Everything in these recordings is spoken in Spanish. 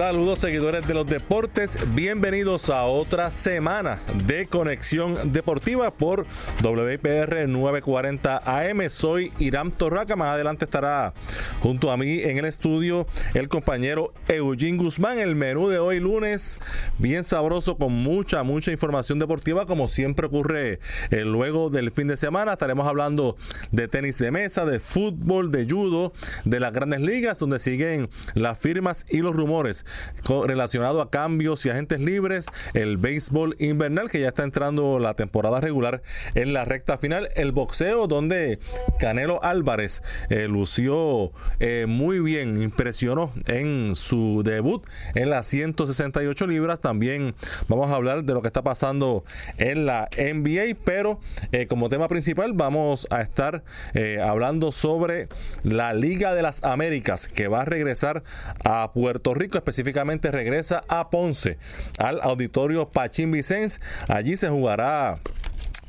Saludos seguidores de los deportes, bienvenidos a otra semana de Conexión Deportiva por WPR 940 AM. Soy Irán Torraca, más adelante estará junto a mí en el estudio el compañero Eugene Guzmán. El menú de hoy lunes, bien sabroso con mucha, mucha información deportiva como siempre ocurre eh, luego del fin de semana. Estaremos hablando de tenis de mesa, de fútbol, de judo, de las grandes ligas donde siguen las firmas y los rumores relacionado a cambios y agentes libres, el béisbol invernal que ya está entrando la temporada regular en la recta final, el boxeo donde Canelo Álvarez eh, lució eh, muy bien, impresionó en su debut en las 168 libras, también vamos a hablar de lo que está pasando en la NBA, pero eh, como tema principal vamos a estar hablando sobre la Liga de las Américas que va a regresar a Puerto Rico, especialmente específicamente regresa a Ponce, al auditorio Pachín Vicens. Allí se jugará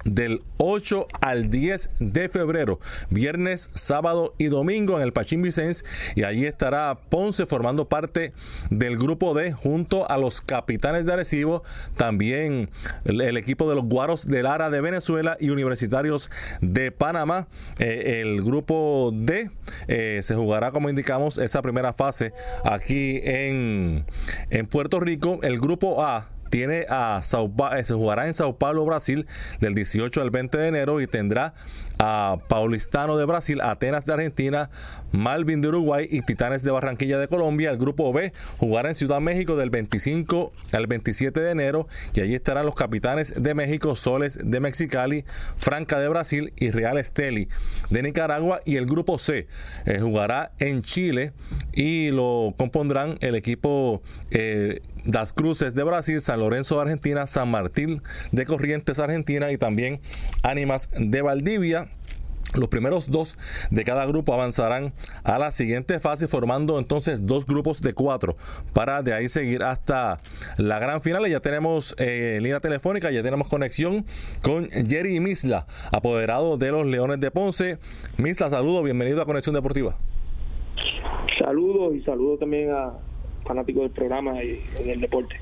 del 8 al 10 de febrero, viernes, sábado y domingo en el Pachín Vicens y allí estará Ponce formando parte del grupo D junto a los capitanes de Arecibo, también el, equipo de los Guaros de Lara de Venezuela y Universitarios de Panamá. Eh, el grupo D eh, se jugará, como indicamos, esa primera fase aquí en, en Puerto Rico. El grupo A tiene a Sao eh, se jugará en Sao Paulo, Brasil, del 18 al 20 de enero y tendrá a Paulistano de Brasil, Atenas de Argentina, Malvin de Uruguay y Titanes de Barranquilla de Colombia. El grupo B jugará en Ciudad México del 25 al 27 de enero y allí estarán los capitanes de México, Soles de Mexicali, Franca de Brasil y Real Esteli de Nicaragua. Y el grupo C eh, jugará en Chile y lo compondrán el equipo eh, Das Cruces de Brasil, San Lorenzo de Argentina, San Martín de Corrientes Argentina y también Ánimas de Valdivia. Los primeros dos de cada grupo avanzarán a la siguiente fase formando entonces dos grupos de cuatro para de ahí seguir hasta la gran final. Ya tenemos eh, línea telefónica, ya tenemos conexión con Jerry Misla, apoderado de los Leones de Ponce. Misla, saludo, bienvenido a Conexión Deportiva. Saludos y saludos también a fanáticos del programa y del deporte.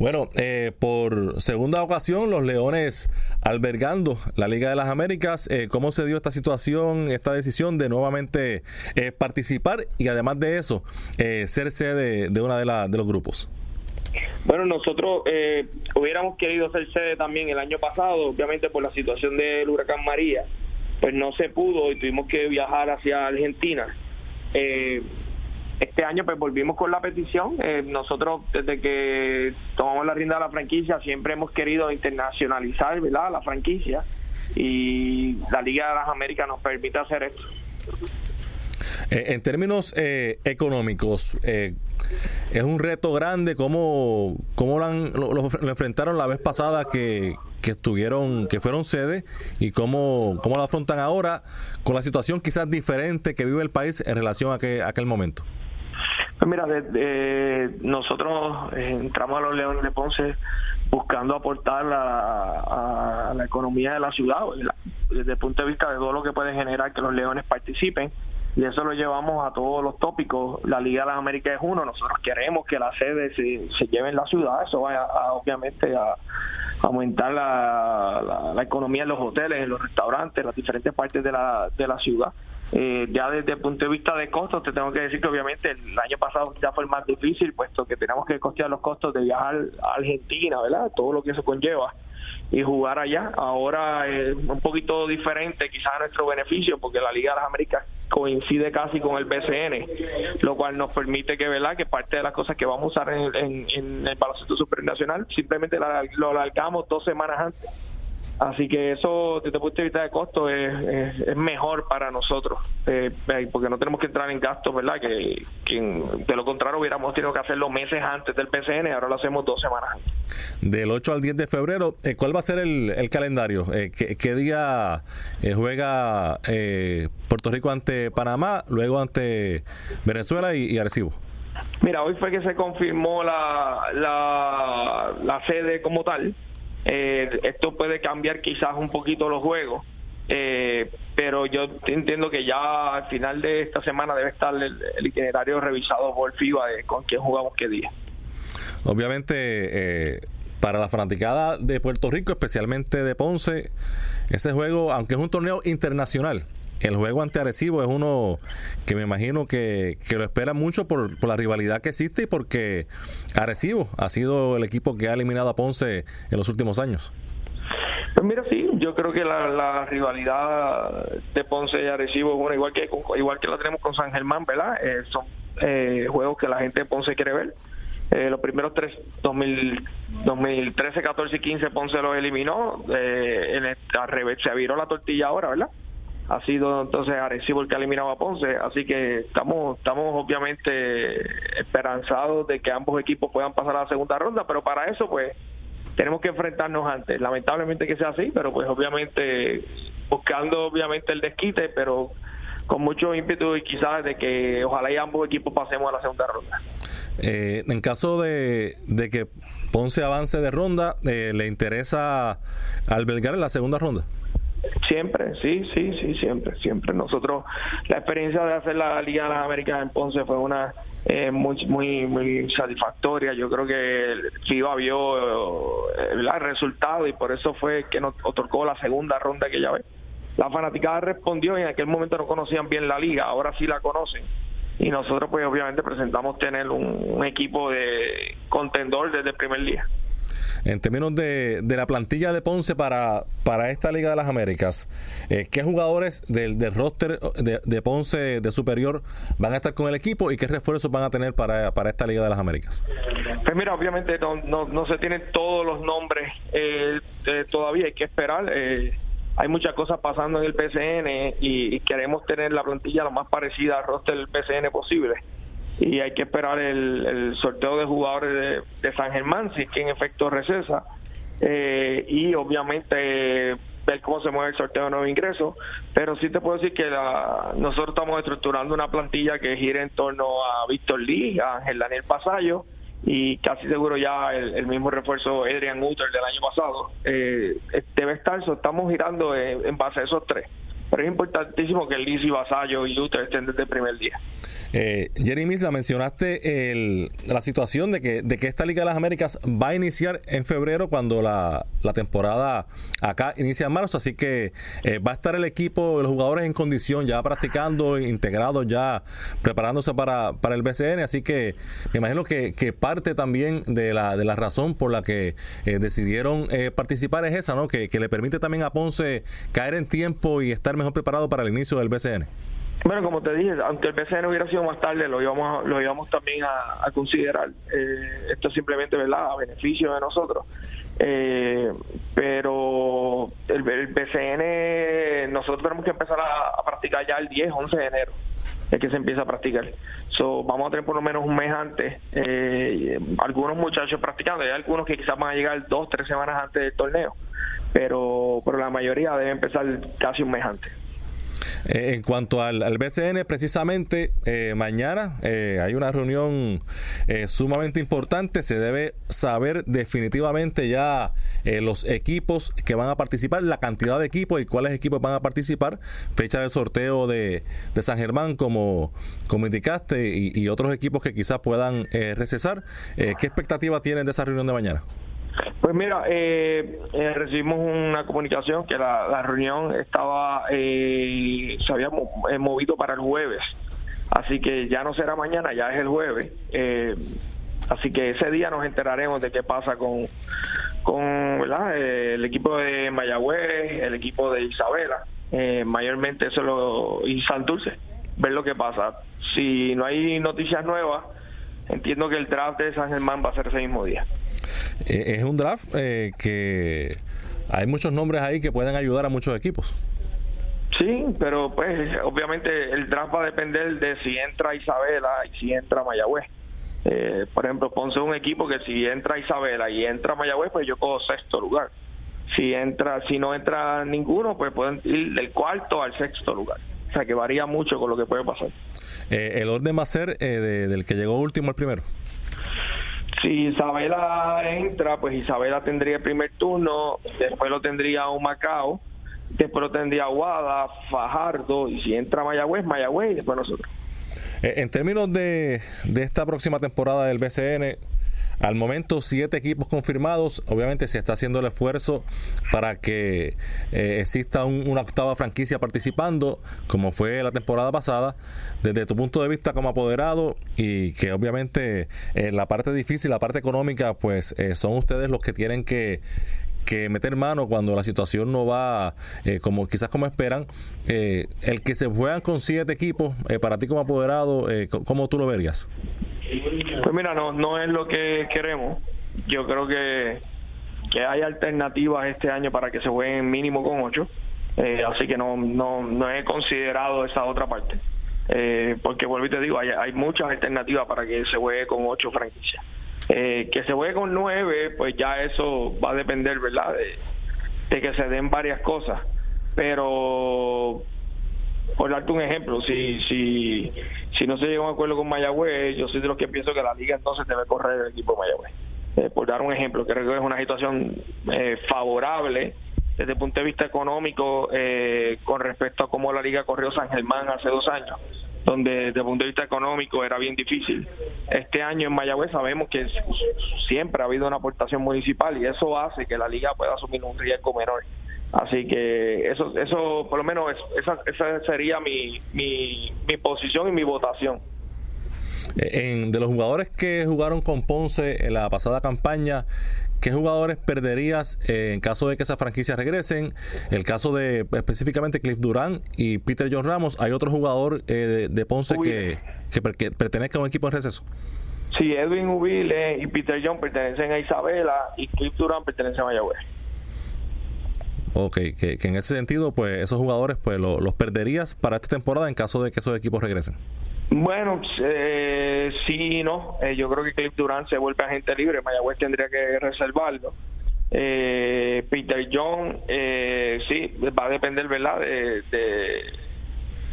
Bueno, eh, por segunda ocasión, los Leones albergando la Liga de las Américas. Eh, ¿Cómo se dio esta situación, esta decisión de nuevamente eh, participar y además de eso, ser sede de una de, de los grupos? Bueno, nosotros hubiéramos querido ser sede también el año pasado, obviamente por la situación del huracán María, pues no se pudo y tuvimos que viajar hacia Argentina. Eh, este año pues volvimos con la petición. Eh, nosotros desde que tomamos la rienda de la franquicia siempre hemos querido internacionalizar ¿verdad? la franquicia y la Liga de las Américas nos permite hacer esto. Eh, en términos eh, económicos, es un reto grande. ¿Cómo, cómo lo, enfrentaron la vez pasada que, que estuvieron, que fueron sede y cómo, cómo lo afrontan ahora con la situación quizás diferente que vive el país en relación a, que, a aquel momento? Pues mira, nosotros eh, entramos a los Leones de Ponce buscando aportar a, la economía de la ciudad, desde el punto de vista de todo lo que puede generar que los Leones participen y eso lo llevamos a todos los tópicos. La Liga de las Américas es uno, nosotros queremos que la sede se, se lleve en la ciudad, eso va a, obviamente a, aumentar la, la, economía en los hoteles, en los restaurantes, en las diferentes partes de la, de la ciudad. Eh, ya desde el punto de vista de costos, te tengo que decir que obviamente el año pasado ya fue el más difícil, puesto que tenemos que costear los costos de viajar a Argentina, ¿verdad? Todo lo que eso conlleva y jugar allá. Ahora es un poquito diferente, quizás a nuestro beneficio, porque la Liga de las Américas coincide casi con el BCN, lo cual nos permite que, ¿verdad? que parte de las cosas que vamos a usar en, el baloncesto supernacional simplemente lo alargamos dos semanas antes Así que eso, desde el punto de vista de costo, es, es, mejor para nosotros, eh, porque no tenemos que entrar en gastos, ¿verdad? Que, de lo contrario hubiéramos tenido que hacerlo meses antes del PCN, ahora lo hacemos dos semanas antes. Del 8 al 10 de febrero, eh, ¿cuál va a ser el, el calendario? Eh, ¿qué, día juega Puerto Rico ante Panamá, luego ante Venezuela y, y Arecibo? Mira, hoy fue que se confirmó la, la, la sede como tal. Eh, esto puede cambiar quizás un poquito los juegos, eh, pero yo entiendo que ya al final de esta semana debe estar el, itinerario revisado por FIBA de con quién jugamos qué día. Obviamente, eh, para la fanaticada de Puerto Rico, especialmente de Ponce, ese juego, aunque es un torneo internacional, el juego ante Arecibo es uno que me imagino que, que lo espera mucho por, por, la rivalidad que existe y porque Arecibo ha sido el equipo que ha eliminado a Ponce en los últimos años. Pues mira, sí, yo creo que la, rivalidad de Ponce y Arecibo una igual que igual que la tenemos con San Germán, ¿verdad? Eh, son eh, juegos que la gente de Ponce quiere ver. Eh, los primeros tres, 2013, 14 y 15 Ponce los eliminó. en al revés, se viró la tortilla ahora, ¿verdad? Ha sido entonces Arecibo el que ha eliminado a Ponce, así que estamos estamos obviamente esperanzados de que ambos equipos puedan pasar a la segunda ronda, pero para eso pues tenemos que enfrentarnos antes. Lamentablemente que sea así, pero pues obviamente buscando obviamente el desquite, pero con mucho ímpetu y quizás de que ojalá y ambos equipos pasemos a la segunda ronda. Eh, en caso de, que Ponce avance de ronda, eh, ¿le interesa albergar en la segunda ronda? Siempre, sí, sí, sí, siempre, siempre. Nosotros, la experiencia de hacer la Liga de las Américas en Ponce fue una eh, muy, muy, muy satisfactoria. Yo creo que FIBA vio eh, el resultado y por eso fue que nos otorgó la segunda ronda que ya ve. La fanaticada respondió y en aquel momento no conocían bien la liga, ahora sí la conocen. Y nosotros pues obviamente presentamos tener un equipo de contendor desde el primer día en términos de, de la plantilla de Ponce para, para esta Liga de las Américas, eh, ¿qué jugadores del, del roster de, de, Ponce de superior van a estar con el equipo y qué refuerzos van a tener para, para esta Liga de las Américas? Pues mira, obviamente no, no, no se tienen todos los nombres eh, eh, todavía, hay que esperar. hay muchas cosas pasando en el PCN y, y, queremos tener la plantilla lo más parecida al roster del PCN posible y hay que esperar el, sorteo de jugadores de, San Germán, si que en efecto recesa, eh, y obviamente ver cómo se mueve el sorteo de nuevos ingresos, pero sí te puedo decir que la, nosotros estamos estructurando una plantilla que gira en torno a Víctor Lee, a Ángel Daniel Pasallo, y casi seguro ya el, mismo refuerzo Adrian Uter del año pasado eh, debe estar, estamos girando en, base a esos tres. Pero es importantísimo que Lee y Vasallo y Uter estén desde el primer día. Eh, Jeremy, la mencionaste el, la situación de que, de que esta Liga de las Américas va a iniciar en febrero cuando la, la temporada acá inicia en marzo, así que eh, va a estar el equipo, los jugadores en condición, ya practicando, integrados, ya preparándose para, para el BCN, así que me imagino que, que, parte también de la, de la razón por la que eh, decidieron eh, participar es esa, ¿no? Que, que le permite también a Ponce caer en tiempo y estar mejor preparado para el inicio del BCN. Bueno, como te dije, aunque el PCN hubiera sido más tarde, lo íbamos, lo íbamos también a, considerar. Eh, esto es simplemente, ¿verdad?, a beneficio de nosotros. Eh, pero el, el, PCN, nosotros tenemos que empezar a, practicar ya el 10, 11 de enero, es que se empieza a practicar. So, vamos a tener por lo menos un mes antes eh, algunos muchachos practicando. Hay algunos que quizás van a llegar dos, tres semanas antes del torneo, pero, pero la mayoría debe empezar casi un mes antes. Eh, en cuanto al, BCN, precisamente eh, mañana eh, hay una reunión sumamente importante. Se debe saber definitivamente ya los equipos que van a participar, la cantidad de equipos y cuáles equipos van a participar, fecha del sorteo de, San Germán, como, como indicaste, y, otros equipos que quizás puedan recesar. ¿Qué expectativa tienen de esa reunión de mañana? Pues mira, eh, eh, recibimos una comunicación que la, reunión estaba eh, se había movido para el jueves, así que ya no será mañana, ya es el jueves. así que ese día nos enteraremos de qué pasa con, con el equipo de Mayagüez, el equipo de Isabela, mayormente eso lo y Dulce, ver lo que pasa. Si no hay noticias nuevas, entiendo que el draft de San Germán va a ser ese mismo día. Eh, es un draft eh, que hay muchos nombres ahí que pueden ayudar a muchos equipos. Sí, pero pues obviamente el draft va a depender de si entra Isabela y si entra Mayagüez. Eh, por ejemplo, Ponce es un equipo que si entra Isabela y entra Mayagüez, pues yo cojo sexto lugar. Si entra, si no entra ninguno, pues pueden ir del cuarto al sexto lugar. O sea que varía mucho con lo que puede pasar. Eh, ¿El orden va a ser eh, del que llegó último al primero? Si Isabela entra, pues Isabela tendría el primer turno, después lo tendría un Macao, después lo tendría Aguada, Fajardo, y si entra Mayagüez, Mayagüez y después nosotros. Eh, en términos de, de esta próxima temporada del BCN, al momento, siete equipos confirmados. Obviamente se está haciendo el esfuerzo para que eh, exista una octava franquicia participando, como fue la temporada pasada. Desde tu punto de vista como apoderado y que obviamente en eh, la parte difícil, la parte económica, pues eh, son ustedes los que tienen que, meter mano cuando la situación no va como quizás como esperan. el que se juegan con siete equipos, para ti como apoderado, ¿cómo tú lo verías? Pues mira, no, no es lo que queremos. Yo creo que, que hay alternativas este año para que se jueguen mínimo con ocho. Eh, así que no, no, no he considerado esa otra parte. Eh, porque vuelvo y te digo, hay, muchas alternativas para que se juegue con ocho franquicias. Eh, que se juegue con nueve, pues ya eso va a depender, ¿verdad? De que se den varias cosas. Pero por darte un ejemplo, si, si, si no se llega a un acuerdo con Mayagüez, yo soy de los que pienso que la liga entonces debe correr el equipo de Mayagüez. Eh, por dar un ejemplo, creo que es una situación eh, favorable desde el punto de vista económico eh, con respecto a cómo la liga corrió San Germán hace dos años, donde desde el punto de vista económico era bien difícil. Este año en Mayagüez sabemos que siempre ha habido una aportación municipal y eso hace que la liga pueda asumir un riesgo menor. Así que eso, eso por lo menos, esa, esa sería mi, mi, mi posición y mi votación. En, de los jugadores que jugaron con Ponce en la pasada campaña, ¿qué jugadores perderías en caso de que esas franquicias regresen? El caso de específicamente Cliff Durán y Peter John Ramos, ¿hay otro jugador eh, de, Ponce que, que, pertenezca a un equipo en receso? Sí, Edwin Ubile y Peter John pertenecen a Isabela y Cliff Durán pertenece a Mayagüez. Ok, que, en ese sentido, pues esos jugadores pues los perderías para esta temporada en caso de que esos equipos regresen. Bueno, eh, sí y no. Eh, yo creo que Cliff Durán se vuelve agente libre. Mayagüez tendría que reservarlo. Eh, Peter John, eh, sí, va a depender, ¿verdad? De,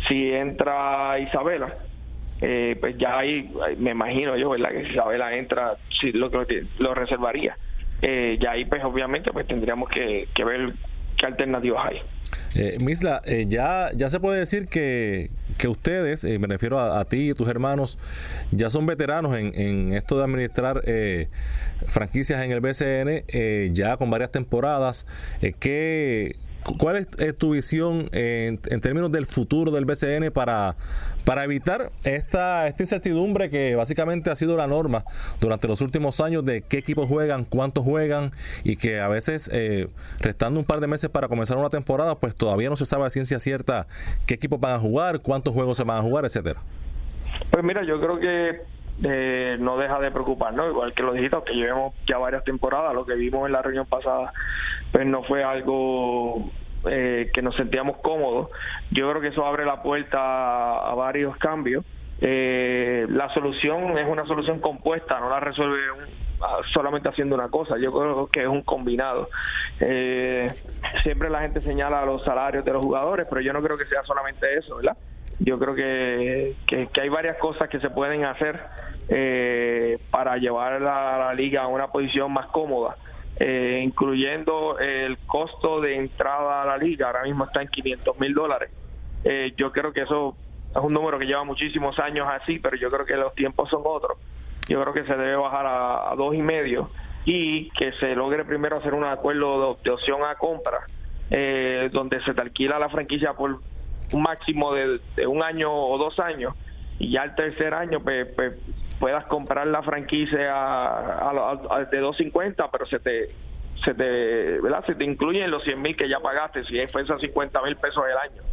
si entra Isabela. Eh, pues ya ahí, me imagino yo, ¿verdad? Que si Isabela entra, sí, lo, lo reservaría. Eh, ya ahí, pues obviamente, pues tendríamos que, que ver qué alternativas hay. Eh, Misla, eh, ya, ya se puede decir que, que ustedes, eh, me refiero a, ti y tus hermanos, ya son veteranos en, en esto de administrar eh, franquicias en el BCN, ya con varias temporadas. ¿qué, ¿Cuál es, tu visión en, términos del futuro del BCN para, para evitar esta, esta incertidumbre que básicamente ha sido la norma durante los últimos años de qué equipos juegan, cuántos juegan y que a veces, eh, restando un par de meses para comenzar una temporada, pues todavía no se sabe a ciencia cierta qué equipos van a jugar, cuántos juegos se van a jugar, etcétera? Pues mira, yo creo que eh, no deja de preocuparnos, igual que lo dijiste, que llevemos ya varias temporadas, lo que vimos en la reunión pasada, pues no fue algo eh, que nos sentíamos cómodos. Yo creo que eso abre la puerta a, varios cambios. Eh, la solución es una solución compuesta, no la resuelve solamente haciendo una cosa. Yo creo que es un combinado. siempre la gente señala los salarios de los jugadores, pero yo no creo que sea solamente eso, ¿verdad? Yo creo que hay varias cosas que se pueden hacer eh, para llevar a la, liga a una posición más cómoda, eh, incluyendo el costo de entrada a la liga, ahora mismo está en 500 mil dólares. Eh, yo creo que eso es un número que lleva muchísimos años así, pero yo creo que los tiempos son otros. Yo creo que se debe bajar a, dos y medio y que se logre primero hacer un acuerdo de, opción a compra, eh, donde se te alquila la franquicia por un máximo de, un año o dos años y ya el tercer año pues, pues puedas comprar la franquicia a, de 250, pero se te se te, se te incluyen los 100 mil que ya pagaste, si fue esos 50 mil pesos el año.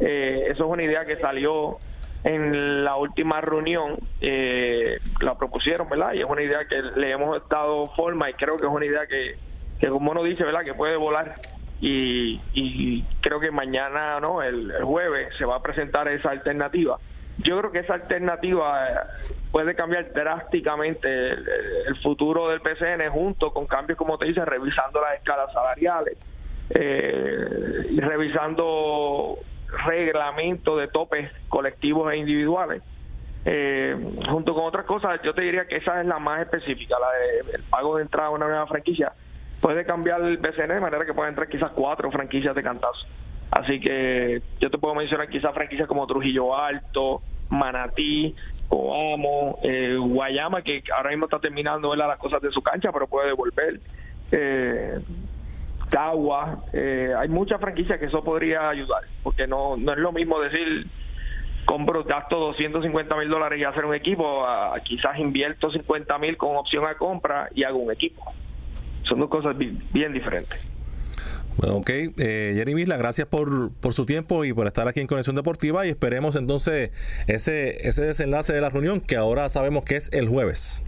Eh, eso es una idea que salió en la última reunión, eh, la propusieron, ¿verdad? Y es una idea que le hemos dado forma y creo que es una idea que, que como uno dice, ¿verdad? Que puede volar. Y, y creo que mañana, ¿no? El, jueves se va a presentar esa alternativa. Yo creo que esa alternativa eh, puede cambiar drásticamente el, futuro del PCN junto con cambios, como te dice, revisando las escalas salariales eh, y revisando reglamentos de topes colectivos e individuales. Eh, junto con otras cosas, yo te diría que esa es la más específica, la de el pago de entrada a una nueva franquicia. Puede cambiar el BCN de manera que pueden entrar quizás cuatro franquicias de cantazo. Así que yo te puedo mencionar quizás franquicias como Trujillo Alto, Manatí, Coamo, eh, Guayama, que ahora mismo está terminando las cosas de su cancha, pero puede devolver. Eh, eh, hay muchas franquicias que eso podría ayudar, porque no, no es lo mismo decir compro, gasto 250 mil dólares y hacer un equipo, quizás invierto 50 mil con opción a compra y hago un equipo. Son dos cosas bien, diferentes. Bueno, ok, eh, Jerry Misla, gracias por, por su tiempo y por estar aquí en Conexión Deportiva y esperemos entonces ese, ese desenlace de la reunión que ahora sabemos que es el jueves.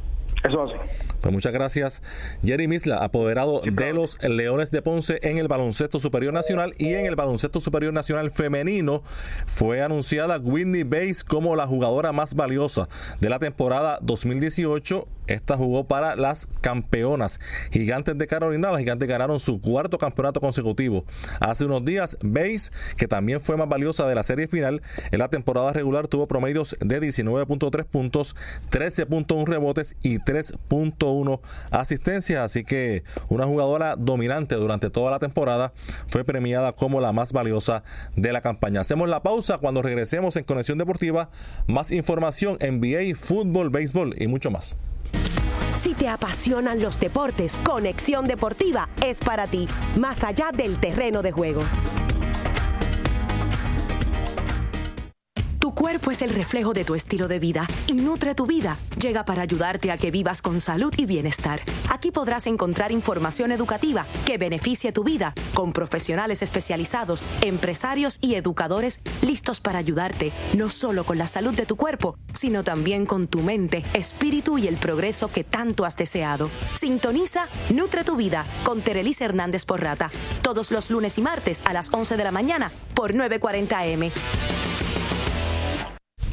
Eso hace. Pues muchas gracias, Jerry Misla, apoderado de los Leones de Ponce en el baloncesto superior nacional y en el baloncesto superior nacional femenino. Fue anunciada Whitney Bates como la jugadora más valiosa de la temporada 2018 esta jugó para las campeonas gigantes de Carolina. Las gigantes ganaron su cuarto campeonato consecutivo. Hace unos días, Base, que también fue más valiosa de la serie final, en la temporada regular tuvo promedios de 19.3 puntos, 13.1 rebotes y 3.1 asistencias. Así que una jugadora dominante durante toda la temporada fue premiada como la más valiosa de la campaña. Hacemos la pausa cuando regresemos en Conexión Deportiva. Más información, NBA, fútbol, béisbol y mucho más. Si te apasionan los deportes, Conexión Deportiva es para ti, más allá del terreno de juego. Tu cuerpo es el reflejo de tu estilo de vida y Nutre tu vida llega para ayudarte a que vivas con salud y bienestar. Aquí podrás encontrar información educativa que beneficie tu vida con profesionales especializados, empresarios y educadores listos para ayudarte no solo con la salud de tu cuerpo, sino también con tu mente, espíritu y el progreso que tanto has deseado. Sintoniza Nutre tu vida con Terelis Hernández Porrata todos los lunes y martes a las 11 de la mañana por 940M.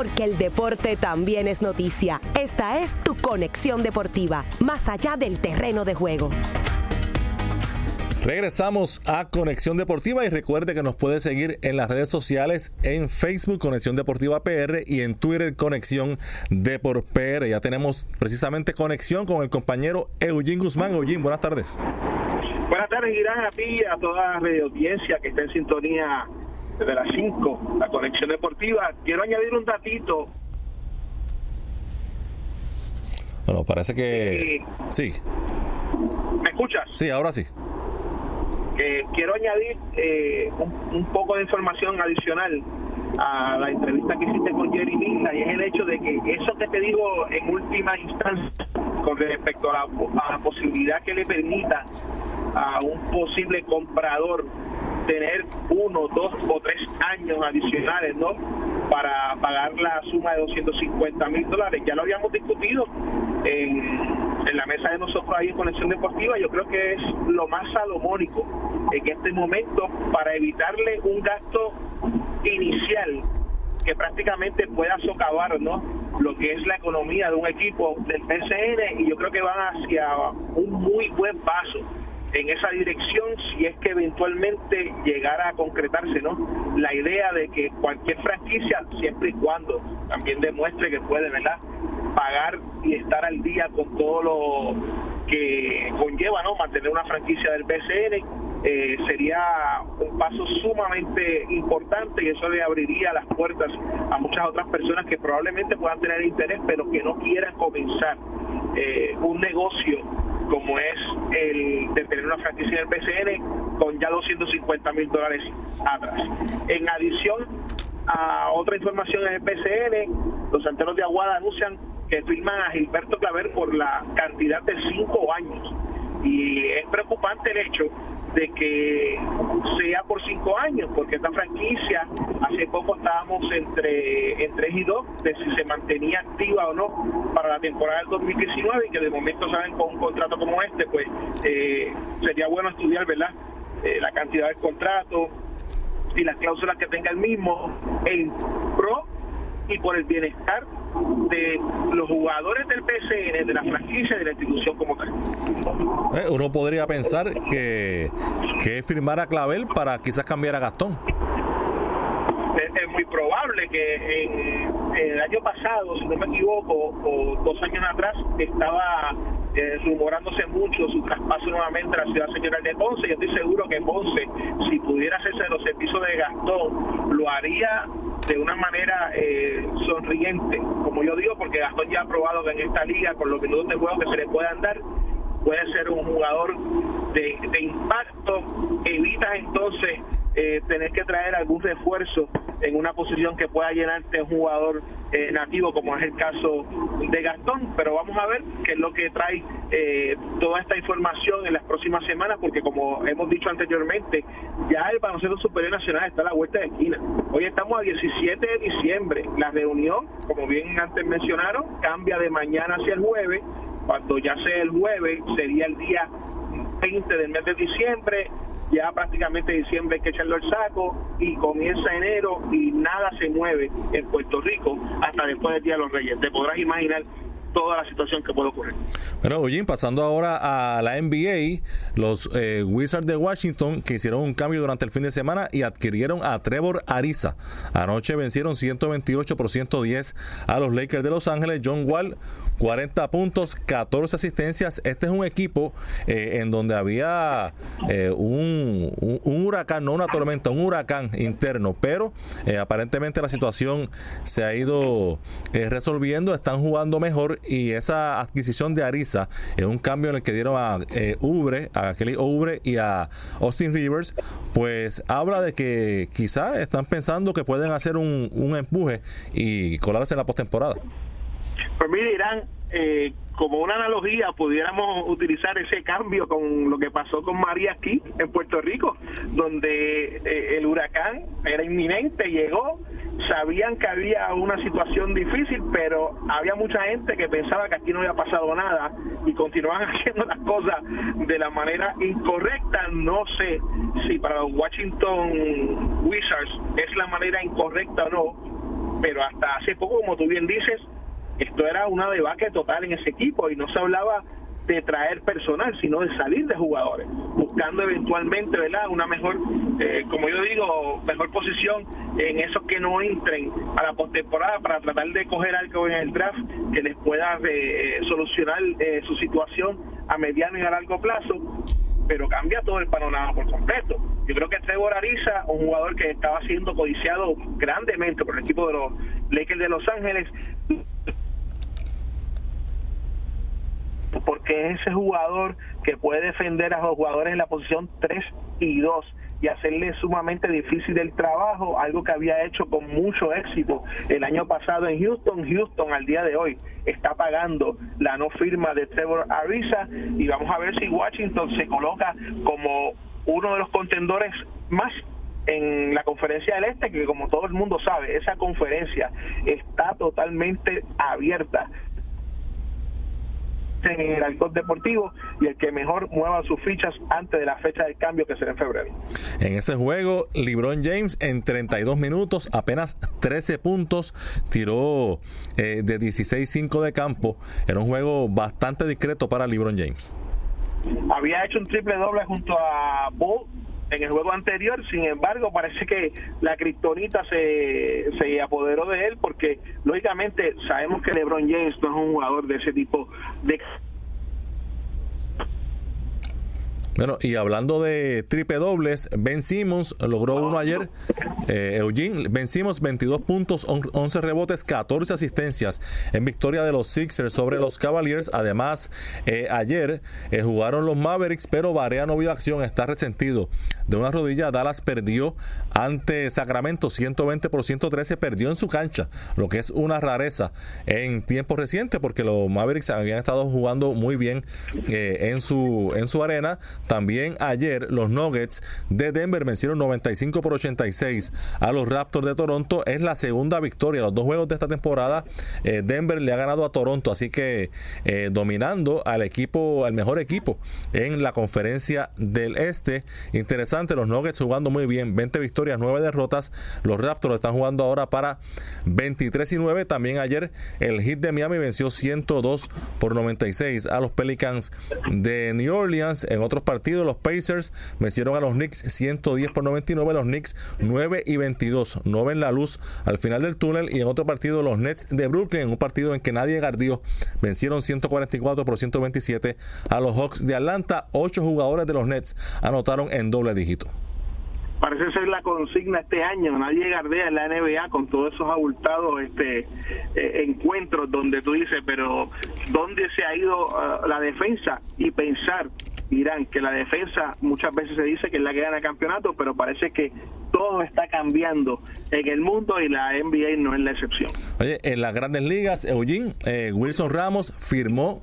Porque el deporte también es noticia. Esta es tu conexión deportiva, más allá del terreno de juego. Regresamos a Conexión Deportiva y recuerde que nos puede seguir en las redes sociales en Facebook Conexión Deportiva PR y en Twitter Conexión Deport PR. Ya tenemos precisamente conexión con el compañero Eugene Guzmán. Eugene, buenas tardes. Buenas tardes, Irán, a ti, a toda la audiencia que está en sintonía desde las 5, la conexión deportiva. Quiero añadir un datito. Bueno, parece que... sí. ¿Me escuchas? Sí, ahora sí. quiero añadir eh, un, poco de información adicional a la entrevista que hiciste con Jerry Mila y es el hecho de que eso que te digo en última instancia con respecto a la posibilidad que le permita a un posible comprador tener uno, dos o tres años adicionales, ¿no? Para pagar la suma de 250 mil dólares. Ya lo habíamos discutido en, la mesa de nosotros ahí en Conexión Deportiva. Yo creo que es lo más salomónico en este momento para evitarle un gasto inicial que prácticamente pueda socavar ¿no? lo que es la economía de un equipo del PCN y yo creo que van hacia un muy buen paso en esa dirección si es que eventualmente llegara a concretarse no la idea de que cualquier franquicia siempre y cuando también demuestre que puede verdad pagar y estar al día con todo lo que conlleva no mantener una franquicia del BCN eh, sería un paso sumamente importante y eso le abriría las puertas a muchas otras personas que probablemente puedan tener interés pero que no quieran comenzar eh, un negocio de tener una franquicia del BCN con ya 250 mil dólares atrás. En adición a otra información en el BCN, los santeros de Aguada anuncian que firman a Gilberto Claver por la cantidad de cinco años. Y es preocupante el hecho de que sea por cinco años, porque esta franquicia, hace poco estábamos entre, entre 3 y 2 de si se mantenía activa o no para la temporada del 2019 y que de momento saben con un contrato como este, pues eh, sería bueno estudiar, ¿verdad? Eh, la cantidad del contrato y las cláusulas que tenga el mismo en pro y por el bienestar de los jugadores del PCN, de la franquicia y de la institución como tal. Eh, uno podría pensar que, que firmar a Clavel para quizás cambiar a Gastón. Probable que en, el año pasado, si no me equivoco, o dos años atrás, estaba eh, rumorándose mucho su traspaso nuevamente a la ciudad señora de Ponce. Yo estoy seguro que Ponce, si pudiera hacerse los servicios de Gastón, lo haría de una manera eh, sonriente, como yo digo, porque Gastón ya ha probado que en esta liga, con los minutos de juego que se le puedan dar, puede ser un jugador de, de impacto, evita entonces eh, tener que traer algún refuerzo en una posición que pueda llenarte un jugador eh, nativo, como es el caso de Gastón. Pero vamos a ver qué es lo que trae eh, toda esta información en las próximas semanas, porque como hemos dicho anteriormente, ya el baloncesto superior nacional está a la vuelta de esquina. Hoy estamos a 17 de diciembre. La reunión, como bien antes mencionaron, cambia de mañana hacia el jueves. Cuando ya sea el jueves, sería el día 20 del mes de diciembre ya prácticamente diciembre hay que echarlo al saco y comienza enero y nada se mueve en Puerto Rico hasta después del Día de los Reyes. Te podrás imaginar toda la situación que puede ocurrir. Bueno, oye, pasando ahora a la NBA, los eh, Wizards de Washington que hicieron un cambio durante el fin de semana y adquirieron a Trevor Ariza. Anoche vencieron 128 por 110 a los Lakers de Los Ángeles. John Wall, 40 puntos, 14 asistencias. Este es un equipo eh, en donde había eh, un, huracán, no una tormenta, un huracán interno, pero aparentemente la situación se ha ido resolviendo, están jugando mejor y esa adquisición de Ariza es un cambio en el que dieron a eh, Ubre, a Kelly Ubre y a Austin Rivers, pues habla de que quizás están pensando que pueden hacer un, un empuje y colarse en la postemporada. Pues eh, como una analogía, pudiéramos utilizar ese cambio con lo que pasó con María aquí en Puerto Rico, donde eh, el huracán era inminente, llegó, sabían que había una situación difícil, pero había mucha gente que pensaba que aquí no había pasado nada y continuaban haciendo las cosas de la manera incorrecta. No sé si para los Washington Wizards es la manera incorrecta o no, pero hasta hace poco, como tú bien dices, esto era una debacle total en ese equipo y no se hablaba de traer personal, sino de salir de jugadores, buscando eventualmente, ¿verdad? Una mejor, eh, como yo digo, mejor posición en esos que no entren a la postemporada para tratar de coger algo en el draft que les pueda eh, solucionar eh, su situación a mediano y a largo plazo pero cambia todo el panorama por completo. Yo creo que Trevor Ariza, un jugador que estaba siendo codiciado grandemente por el equipo de los Lakers de Los Ángeles, porque es ese jugador que puede defender a los jugadores en la posición 3 y 2 y hacerle sumamente difícil el trabajo, algo que había hecho con mucho éxito el año pasado en Houston. Houston al día de hoy está pagando la no firma de Trevor Ariza y vamos a ver si Washington se coloca como uno de los contendores más en la conferencia del Este, que como todo el mundo sabe, esa conferencia está totalmente abierta en el alcohol deportivo y el que mejor mueva sus fichas antes de la fecha de cambio que será en febrero. En ese juego, LeBron James en 32 minutos, apenas 13 puntos, tiró eh, de 16-5 de campo. Era un juego bastante discreto para LeBron James. Había hecho un triple doble junto a Bull en el juego anterior, sin embargo, parece que la criptonita se, se apoderó de él porque, lógicamente, sabemos que LeBron James no es un jugador de ese tipo de Bueno, y hablando de triple dobles, Ben Simmons logró uno ayer. Eh, Eugene, Ben Simmons 22 puntos, 11 rebotes, 14 asistencias en victoria de los Sixers sobre los Cavaliers. Además, eh, ayer eh, jugaron los Mavericks, pero Barea no vio acción, está resentido de una rodilla. Dallas perdió ante Sacramento 120 por 113, perdió en su cancha, lo que es una rareza en tiempo reciente porque los Mavericks habían estado jugando muy bien en, su, en su arena también ayer los Nuggets de Denver vencieron 95 por 86 a los Raptors de Toronto. Es la segunda victoria. Los dos juegos de esta temporada eh, Denver le ha ganado a Toronto. Así que eh, dominando al equipo, al mejor equipo en la conferencia del Este. Interesante, los Nuggets jugando muy bien. 20 victorias, 9 derrotas. Los Raptors están jugando ahora para 23 y 9. También ayer el Heat de Miami venció 102 por 96 a los Pelicans de New Orleans. En otros partidos los Pacers vencieron a los Knicks 110 por 99, los Knicks 9 y 22, no ven la luz al final del túnel y en otro partido los Nets de Brooklyn, en un partido en que nadie guardió, vencieron 144 por 127 a los Hawks de Atlanta, ocho jugadores de los Nets anotaron en doble dígito. Parece ser la consigna este año, nadie gardea en la NBA con todos esos abultados este eh, encuentros donde tú dices, pero ¿dónde se ha ido uh, la defensa? Y pensar Irán, que la defensa muchas veces se dice que es la que gana el campeonato, pero parece que todo está cambiando en el mundo y la NBA no es la excepción. Oye, en las grandes ligas, Eugene, eh, Wilson Ramos firmó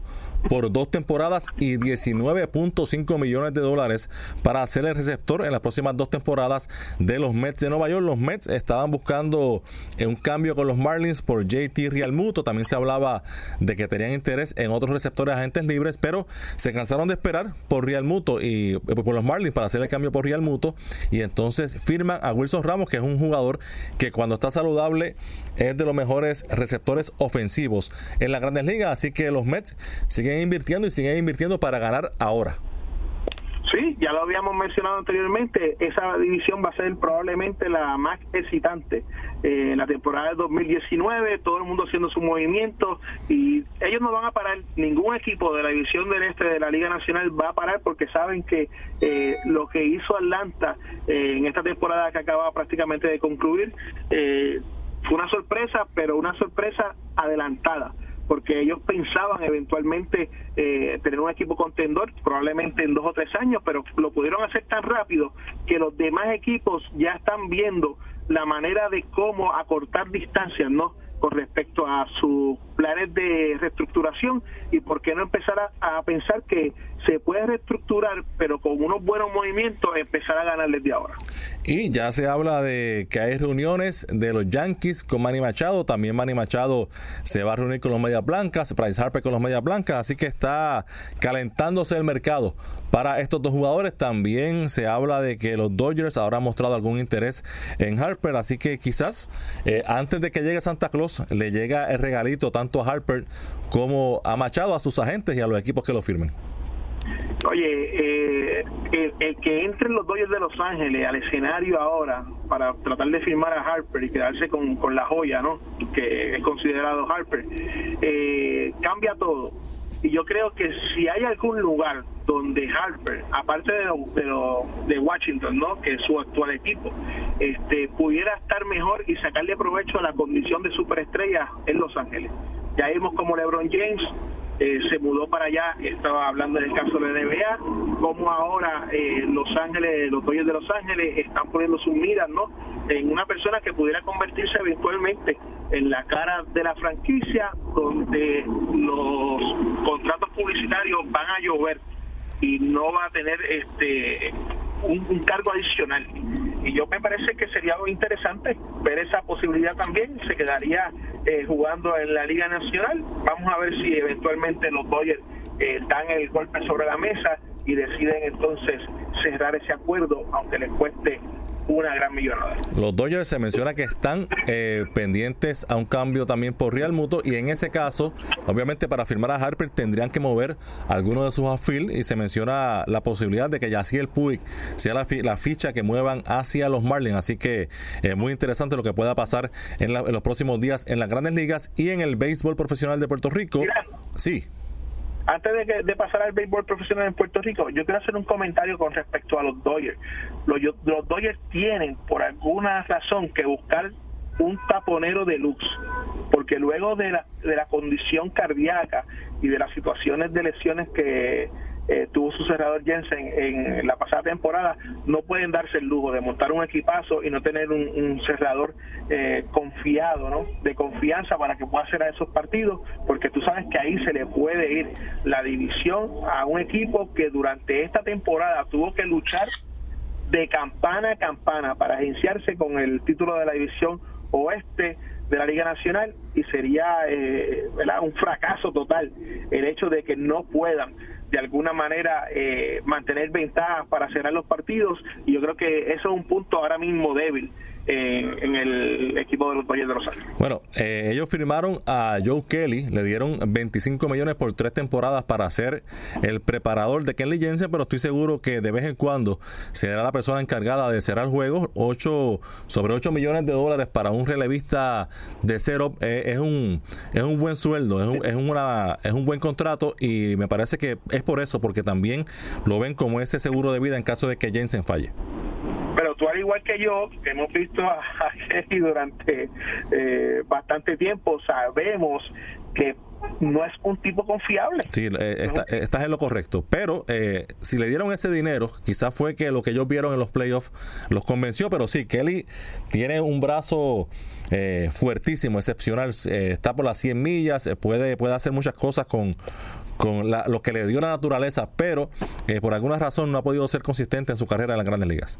por dos temporadas y 19.5 millones de dólares para hacer el receptor en las próximas dos temporadas de los Mets de Nueva York. Los Mets estaban buscando un cambio con los Marlins por JT Realmuto. También se hablaba de que tenían interés en otros receptores agentes libres, pero se cansaron de esperar por Realmuto y eh, por los Marlins para hacer el cambio por Realmuto y entonces firman a Wilson Ramos, que es un jugador que cuando está saludable es de los mejores receptores ofensivos en las grandes ligas. Así que los Mets siguen invirtiendo y siguen invirtiendo para ganar ahora. Sí, ya lo habíamos mencionado anteriormente, esa división va a ser probablemente la más excitante eh, en la temporada de 2019, todo el mundo haciendo su movimiento y ellos no van a parar, ningún equipo de la división del este de la Liga Nacional va a parar porque saben que eh, lo que hizo Atlanta eh, en esta temporada que acaba prácticamente de concluir fue una sorpresa, pero una sorpresa adelantada porque ellos pensaban eventualmente eh, tener un equipo contendor, probablemente en dos o tres años, pero lo pudieron hacer tan rápido que los demás equipos ya están viendo la manera de cómo acortar distancias, ¿no? Con respecto a sus planes de reestructuración y por qué no empezar a, pensar que se puede reestructurar, pero con unos buenos movimientos empezar a ganar desde ahora. Y ya se habla de que hay reuniones de los Yankees con Manny Machado, también Manny Machado se va a reunir con los Medias Blancas, Bryce Harper con los Medias Blancas, así que está calentándose el mercado para estos dos jugadores. También se habla de que los Dodgers han mostrado algún interés en Harper, así que quizás eh, antes de que llegue Santa Claus le llega el regalito tanto a Harper como a Machado, a sus agentes y a los equipos que lo firmen. Oye, eh, el, que entren los Dodgers de Los Ángeles al escenario ahora para tratar de firmar a Harper y quedarse con, con la joya, ¿no? Que es considerado Harper, eh, cambia todo y yo creo que si hay algún lugar donde Harper, aparte de, de, Washington, ¿no? que es su actual equipo, este, pudiera estar mejor y sacarle provecho a la condición de superestrella en Los Ángeles. Ya vimos como LeBron James eh, se mudó para allá, estaba hablando del caso de NBA, como ahora eh, Los Ángeles, los Dodgers de Los Ángeles están poniendo sus miras, ¿no? En una persona que pudiera convertirse eventualmente en la cara de la franquicia, donde los contratos publicitarios van a llover y no va a tener este un, cargo adicional. Y yo me parece que sería algo interesante ver esa posibilidad también. Se quedaría eh, jugando en la Liga Nacional. Vamos a ver si eventualmente los Dodgers eh, dan el golpe sobre la mesa y deciden entonces cerrar ese acuerdo, aunque les cueste una gran millonada. Los Dodgers se menciona que están eh, pendientes a un cambio también por Real Muto y en ese caso, obviamente para firmar a Harper tendrían que mover alguno de sus afil y se menciona la posibilidad de que Yaciel Puig sea la, la, ficha que muevan hacia los Marlins. Así que es muy interesante lo que pueda pasar en, los próximos días en las grandes ligas y en el béisbol profesional de Puerto Rico. Sí antes de, pasar al béisbol profesional en Puerto Rico, yo quiero hacer un comentario con respecto a los Dodgers. Los, los Dodgers tienen, por alguna razón, que buscar un taponero de porque luego de la, de la condición cardíaca y de las situaciones de lesiones que eh, tuvo su cerrador Jensen en la pasada temporada, no pueden darse el lujo de montar un equipazo y no tener un, cerrador eh, confiado, ¿no? De confianza para que pueda hacer a esos partidos, porque tú sabes que ahí se le puede ir la división a un equipo que durante esta temporada tuvo que luchar de campana a campana para agenciarse con el título de la división oeste de la Liga Nacional y sería eh, un fracaso total el hecho de que no puedan de alguna manera eh, mantener ventajas para cerrar los partidos. Y yo creo que eso es un punto ahora mismo débil en, el equipo de los Dodgers de Los Ángeles. Bueno, eh, ellos firmaron a Joe Kelly, le dieron 25 millones por tres temporadas para ser el preparador de Kelly Jensen, pero estoy seguro que de vez en cuando será la persona encargada de cerrar juegos. 8, sobre 8 millones de dólares para un relevista de cero eh, es, un, es un buen sueldo, es un, es, una, es un buen contrato y me parece que es por eso, porque también lo ven como ese seguro de vida en caso de que Jensen falle tú al igual que yo, que hemos visto a, Kelly durante eh, bastante tiempo, sabemos que no es un tipo confiable. Sí, eh, estás en lo correcto. Pero eh, si le dieron ese dinero, quizás fue que lo que ellos vieron en los playoffs los convenció. Pero sí, Kelly tiene un brazo fuertísimo, excepcional. está por las 100 millas, puede, puede hacer muchas cosas con, con lo que le dio la naturaleza. Pero por alguna razón no ha podido ser consistente en su carrera en las grandes ligas.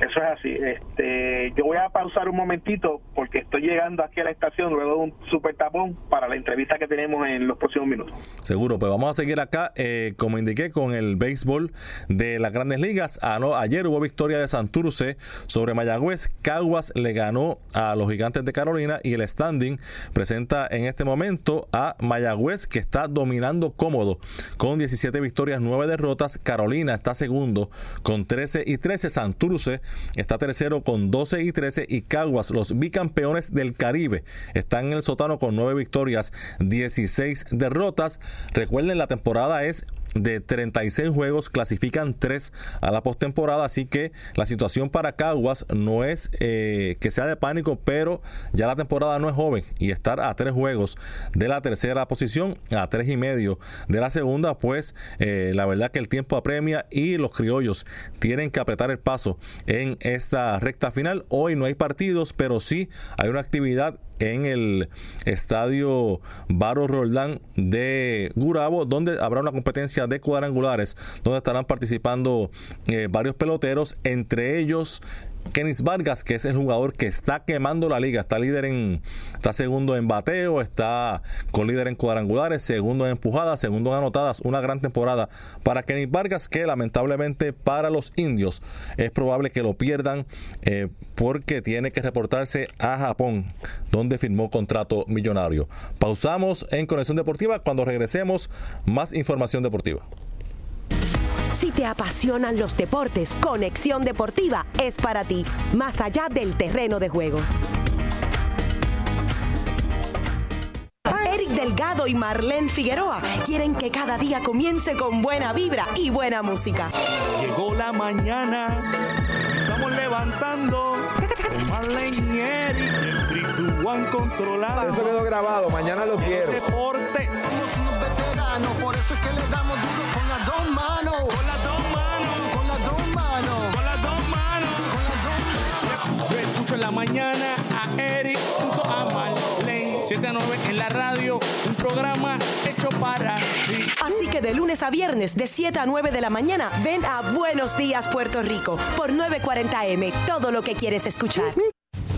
Eso es así. Este, yo voy a pausar un momentito porque estoy llegando aquí a la estación luego de un super tapón para la entrevista que tenemos en los próximos minutos. Seguro, pues vamos a seguir acá, eh, como indiqué, con el béisbol de las grandes ligas. Ah, ayer hubo victoria de Santurce sobre Mayagüez. Caguas le ganó a los gigantes de Carolina y el standing presenta en este momento a Mayagüez que está dominando cómodo con 17 victorias, 9 derrotas. Carolina está segundo con 13 y 13. Santurce está tercero con 12 y 13 y Caguas, los bicampeones del Caribe, están en el sótano con 9 victorias, 16 derrotas. Recuerden, la temporada es de 36 juegos clasifican 3 a la postemporada, así que la situación para Caguas no es eh, que sea de pánico, pero ya la temporada no es joven y estar a 3 juegos de la tercera posición, a 3 y medio de la segunda, pues eh, la verdad que el tiempo apremia y los criollos tienen que apretar el paso en esta recta final. Hoy no hay partidos, pero sí hay una actividad en el estadio Baro Roldán de Gurabo, donde habrá una competencia de cuadrangulares, donde estarán participando eh, varios peloteros, entre ellos Kenis Vargas, que es el jugador que está quemando la liga, está líder en, está segundo en bateo, está con líder en cuadrangulares, segundo en empujadas, segundo en anotadas, una gran temporada para Kenis Vargas, que lamentablemente para los indios es probable que lo pierdan eh, porque tiene que reportarse a Japón, donde firmó contrato millonario. Pausamos en Conexión Deportiva, cuando regresemos, más información deportiva. Si te apasionan los deportes, Conexión Deportiva es para ti, más allá del terreno de juego. Eric Delgado y Marlene Figueroa quieren que cada día comience con buena vibra y buena música. Llegó la mañana, estamos levantando. Marlene y Eric, el 3 controlado. Eso quedó grabado, mañana lo quiero. Deporte. Somos unos veteranos, por eso es que le damos en la mañana a Eric junto a Marlene. 7 a 9 en la radio, un programa hecho para ti. Así que de lunes a viernes, de 7 a 9 de la mañana, ven a Buenos Días Puerto Rico por 940M, todo lo que quieres escuchar.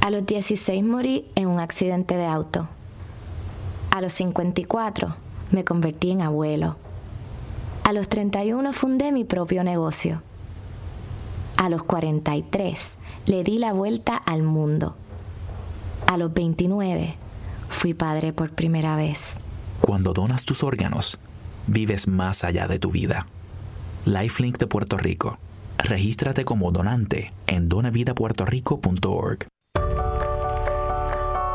A los 16 morí en un accidente de auto. A los 54 me convertí en abuelo. A los 31 fundé mi propio negocio. A los 43 le di la vuelta al mundo. A los 29 fui padre por primera vez. Cuando donas tus órganos, vives más allá de tu vida. Lifelink de Puerto Rico. Regístrate como donante en donavidapuertorico.org.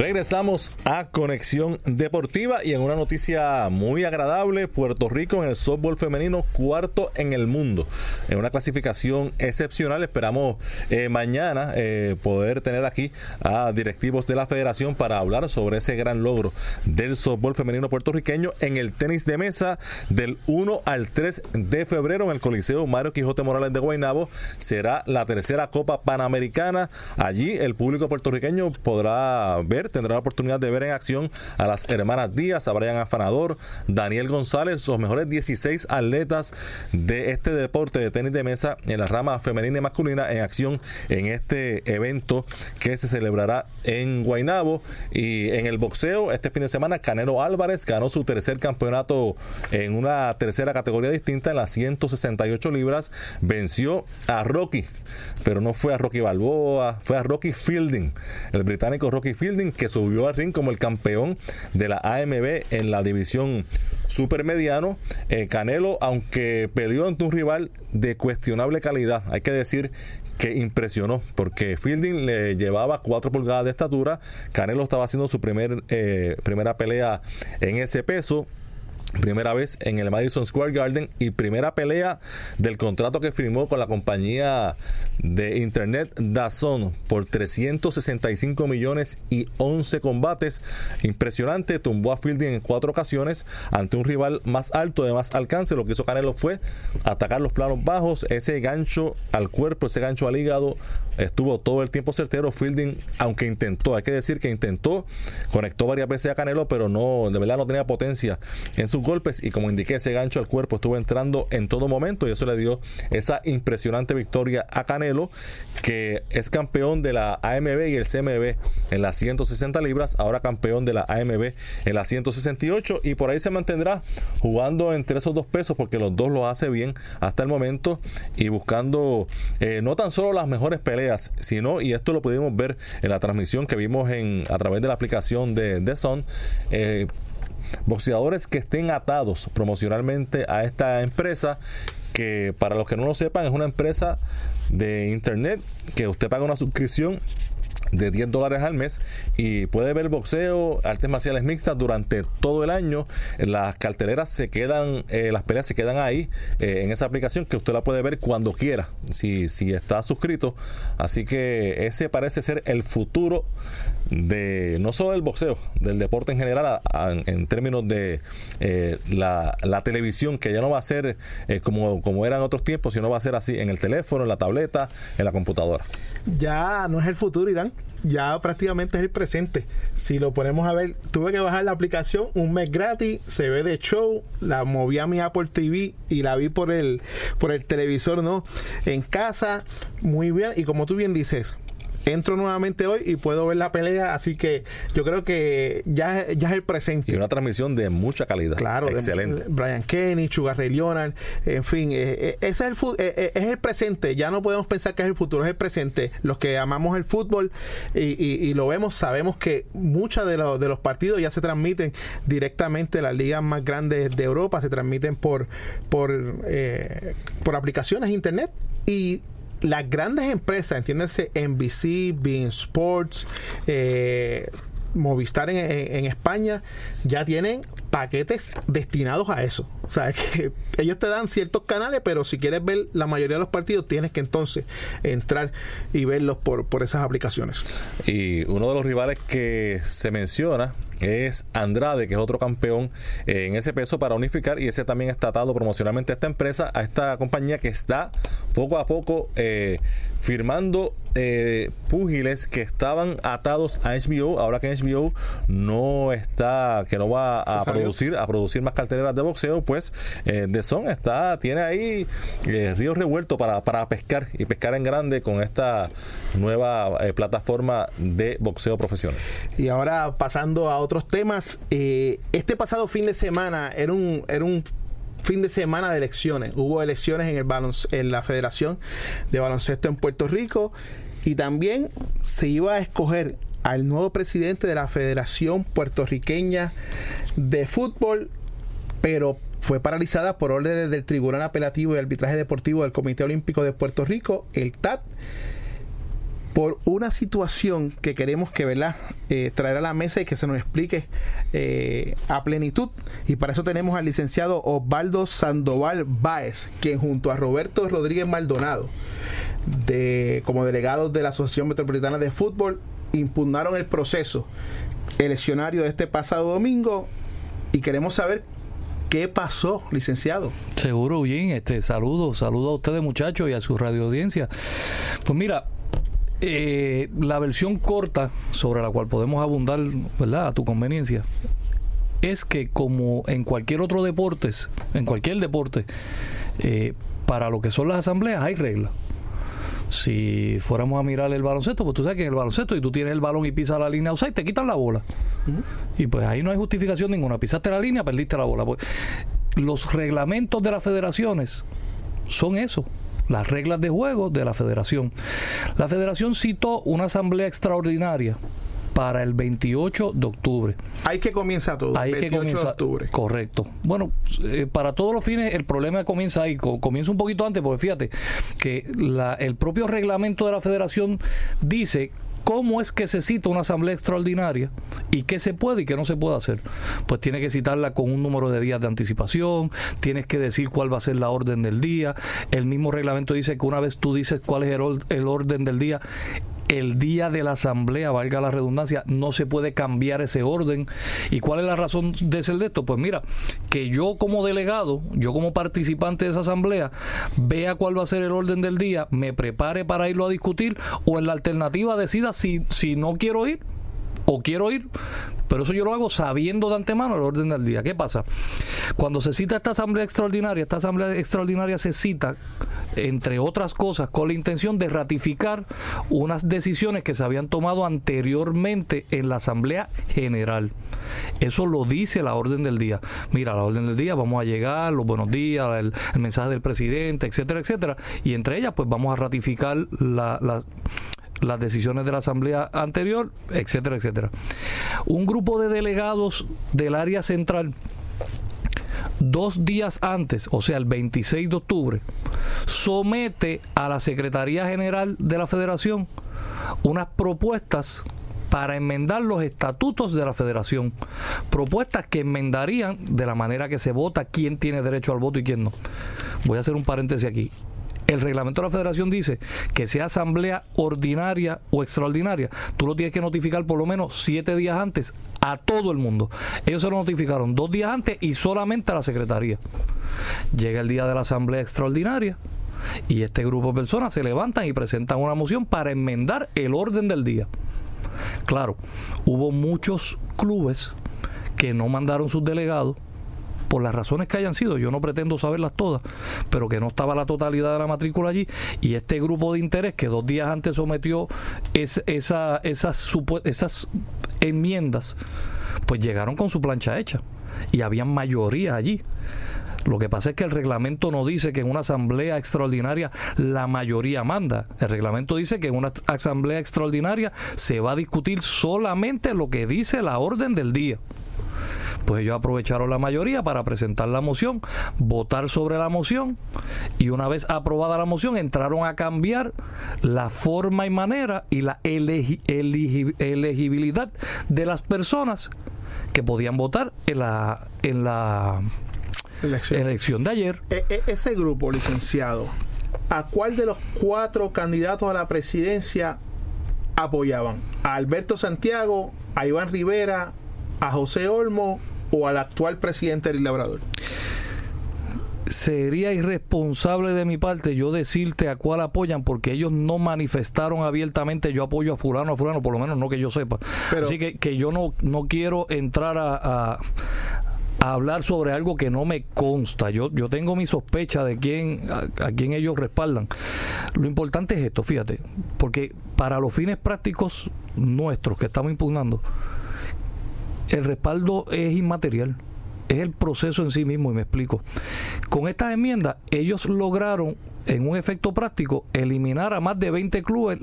Regresamos a Conexión Deportiva y en una noticia muy agradable, Puerto Rico en el softball femenino cuarto en el mundo, en una clasificación excepcional. Esperamos eh, mañana eh, poder tener aquí a directivos de la federación para hablar sobre ese gran logro del softball femenino puertorriqueño en el tenis de mesa del 1 al 3 de febrero en el Coliseo Mario Quijote Morales de Guaynabo. Será la tercera Copa Panamericana. Allí el público puertorriqueño podrá ver tendrá la oportunidad de ver en acción a las hermanas Díaz, a Brian Afanador, Daniel González, los mejores 16 atletas de este deporte de tenis de mesa en la rama femenina y masculina en acción en este evento que se celebrará en Guaynabo. Y en el boxeo este fin de semana Canelo Álvarez ganó su tercer campeonato en una tercera categoría distinta en las 168 libras. Venció a Rocky pero no fue a Rocky Balboa fue a Rocky Fielding el británico Rocky Fielding que subió al ring como el campeón de la AMB en la división supermediano. Eh, Canelo, aunque peleó ante un rival de cuestionable calidad, hay que decir que impresionó, porque Fielding le llevaba 4 pulgadas de estatura, Canelo estaba haciendo su eh, primera pelea en ese peso, Primera vez en el Madison Square Garden y primera pelea del contrato que firmó con la compañía de internet Dazón por 365 millones y 11 combates. Impresionante, tumbó a Fielding en cuatro ocasiones ante un rival más alto, de más alcance. Lo que hizo Canelo fue atacar los planos bajos, ese gancho al cuerpo, ese gancho al hígado, estuvo todo el tiempo certero. Fielding, aunque intentó, hay que decir que intentó, conectó varias veces a Canelo, pero no, de verdad no tenía potencia en su golpes y como indiqué ese gancho al cuerpo estuvo entrando en todo momento y eso le dio esa impresionante victoria a Canelo que es campeón de la AMB y el CMB en las 160 libras, ahora campeón de la AMB en las 168 y por ahí se mantendrá jugando entre esos dos pesos porque los dos lo hace bien hasta el momento y buscando eh, no tan solo las mejores peleas, sino, y esto lo pudimos ver en la transmisión que vimos en, a través de la aplicación de, de Son, eh, boxeadores que estén atados promocionalmente a esta empresa que para los que no lo sepan es una empresa de internet que usted paga una suscripción de 10 dólares al mes y puede ver boxeo, artes marciales mixtas durante todo el año. Las carteleras se quedan, eh, las peleas se quedan ahí eh, en esa aplicación que usted la puede ver cuando quiera, si, si está suscrito. Así que ese parece ser el futuro de no solo del boxeo, del deporte en general, en términos de eh, la, la, televisión, que ya no va a ser como, como era en otros tiempos, sino va a ser así en el teléfono, en la tableta, en la computadora ya no es el futuro, Irán. Ya prácticamente es el presente. Si lo ponemos a ver, tuve que bajar la aplicación un mes gratis, se ve de show, la moví a mi Apple TV y la vi por el, por el televisor, ¿no? En casa, muy bien. Y como tú bien dices, entro nuevamente hoy y puedo ver la pelea, así que yo creo que ya, ya es el presente. Y una transmisión de mucha calidad. Claro, excelente. Brian Kenny, Sugar Ray Leonard, en fin, eh, eh, ese es el, eh, es el presente, ya no podemos pensar que es el futuro, es el presente. Los que amamos el fútbol y, lo vemos, sabemos que muchos de, de los partidos ya se transmiten directamente, las ligas más grandes de Europa se transmiten por, por, por aplicaciones internet y las grandes empresas, entiéndase NBC, Being Sports, eh, Movistar en, España, ya tienen paquetes destinados a eso. O sea, que ellos te dan ciertos canales, pero si quieres ver la mayoría de los partidos, tienes que entonces entrar y verlos por, por esas aplicaciones. Y uno de los rivales que se menciona es Andrade, que es otro campeón en ese peso para unificar y ese también está atado promocionalmente a esta empresa, a esta compañía que está poco a poco eh, firmando eh, púgiles que estaban atados a HBO, ahora que HBO no está, que no va a producir, a producir más carteleras de boxeo, pues eh, The Son está, tiene ahí eh, río revuelto para, para pescar y pescar en grande con esta nueva eh, plataforma de boxeo profesional. Y ahora pasando a otros temas, este pasado fin de semana era un, era un fin de semana de elecciones. Hubo elecciones en, el en la Federación de Baloncesto en Puerto Rico y también se iba a escoger al nuevo presidente de la Federación Puertorriqueña de Fútbol, pero fue paralizada por órdenes del Tribunal Apelativo y Arbitraje Deportivo del Comité Olímpico de Puerto Rico, el TAT, por una situación que queremos que ¿verdad? Eh, traer a la mesa y que se nos explique eh, a plenitud. Y para eso tenemos al licenciado Osvaldo Sandoval Báez, quien junto a Roberto Rodríguez Maldonado, de, como delegados de la Asociación Metropolitana de Fútbol, impugnaron el proceso eleccionario de este pasado domingo y queremos saber ¿Qué pasó, licenciado? Seguro, bien. Este, saludo, saludo a ustedes, muchachos, y a su radio audiencia. Pues mira, eh, la versión corta sobre la cual podemos abundar, ¿verdad? A tu conveniencia, es que como en cualquier otro deporte, en cualquier deporte, eh, para lo que son las asambleas hay reglas si fuéramos a mirar el baloncesto, pues tú sabes que en el baloncesto y tú tienes el balón y pisas la línea y te quitan la bola. Y pues ahí no hay justificación ninguna. Pisaste la línea, perdiste la bola. Pues, los reglamentos de las federaciones son eso las reglas de juego de la federación. La federación citó una asamblea extraordinaria para el 28 de octubre. Hay que comienza todo. Ahí 28 que comienza, de octubre. Correcto. Bueno, eh, para todos los fines el problema comienza ahí, comienza un poquito antes, porque fíjate que el propio reglamento de la federación dice cómo es que se cita una asamblea extraordinaria y qué se puede y qué no se puede hacer. Pues tiene que citarla con un número de días de anticipación, tienes que decir cuál va a ser la orden del día. El mismo reglamento dice que una vez tú dices cuál es el orden del día, el día de la asamblea, valga la redundancia, no se puede cambiar ese orden. ¿Y cuál es la razón de ser de esto? Pues mira, que yo como delegado, yo como participante de esa asamblea, vea cuál va a ser el orden del día, me prepare para irlo a discutir o en la alternativa decida si, si no quiero ir o quiero ir, pero eso yo lo hago sabiendo de antemano el orden del día. ¿Qué pasa? Cuando se cita esta asamblea extraordinaria, esta asamblea extraordinaria se cita, entre otras cosas, con la intención de ratificar unas decisiones que se habían tomado anteriormente en la asamblea general. Eso lo dice la orden del día. Mira, la orden del día, vamos a llegar, los buenos días, el, mensaje del presidente, etcétera, etcétera. Y entre ellas, pues vamos a ratificar la, la las decisiones de la asamblea anterior, etcétera, etcétera. Un grupo de delegados del área central dos días antes, o sea, el 26 de octubre, somete a la Secretaría General de la Federación unas propuestas para enmendar los estatutos de la federación. Propuestas que enmendarían de la manera que se vota quién tiene derecho al voto y quién no. Voy a hacer un paréntesis aquí el reglamento de la federación dice que sea asamblea ordinaria o extraordinaria, tú lo tienes que notificar por lo menos siete días antes a todo el mundo. Ellos se lo notificaron dos días antes y solamente a la secretaría. Llega el día de la asamblea extraordinaria y este grupo de personas se levantan y presentan una moción para enmendar el orden del día. Claro, hubo muchos clubes que no mandaron sus delegados por las razones que hayan sido, yo no pretendo saberlas todas, pero que no estaba la totalidad de la matrícula allí y este grupo de interés que dos días antes sometió esa, esas, esas enmiendas, pues llegaron con su plancha hecha y habían mayoría allí. Lo que pasa es que el reglamento no dice que en una asamblea extraordinaria la mayoría manda. El reglamento dice que en una asamblea extraordinaria se va a discutir solamente lo que dice la orden del día. Pues ellos aprovecharon la mayoría para presentar la moción, votar sobre la moción y una vez aprobada la moción entraron a cambiar la forma y manera y la elegibilidad de las personas que podían votar en la, en la elección, de ayer. E, e, ese grupo, licenciado, ¿a cuál de los cuatro candidatos a la presidencia apoyaban? ¿A Alberto Santiago, a Iván Rivera, a José Olmo o al actual presidente del Labrador? sería irresponsable de mi parte yo decirte a cuál apoyan porque ellos no manifestaron abiertamente yo apoyo a fulano a fulano por lo menos no que yo sepa así que, que yo no, no quiero entrar a, hablar sobre algo que no me consta. Yo, yo tengo mi sospecha de quién, a, quién ellos respaldan. Lo importante es esto, fíjate, porque para los fines prácticos nuestros que estamos impugnando, el respaldo es inmaterial. Es el proceso en sí mismo, y me explico. Con estas enmiendas, ellos lograron, en un efecto práctico, eliminar a más de 20 clubes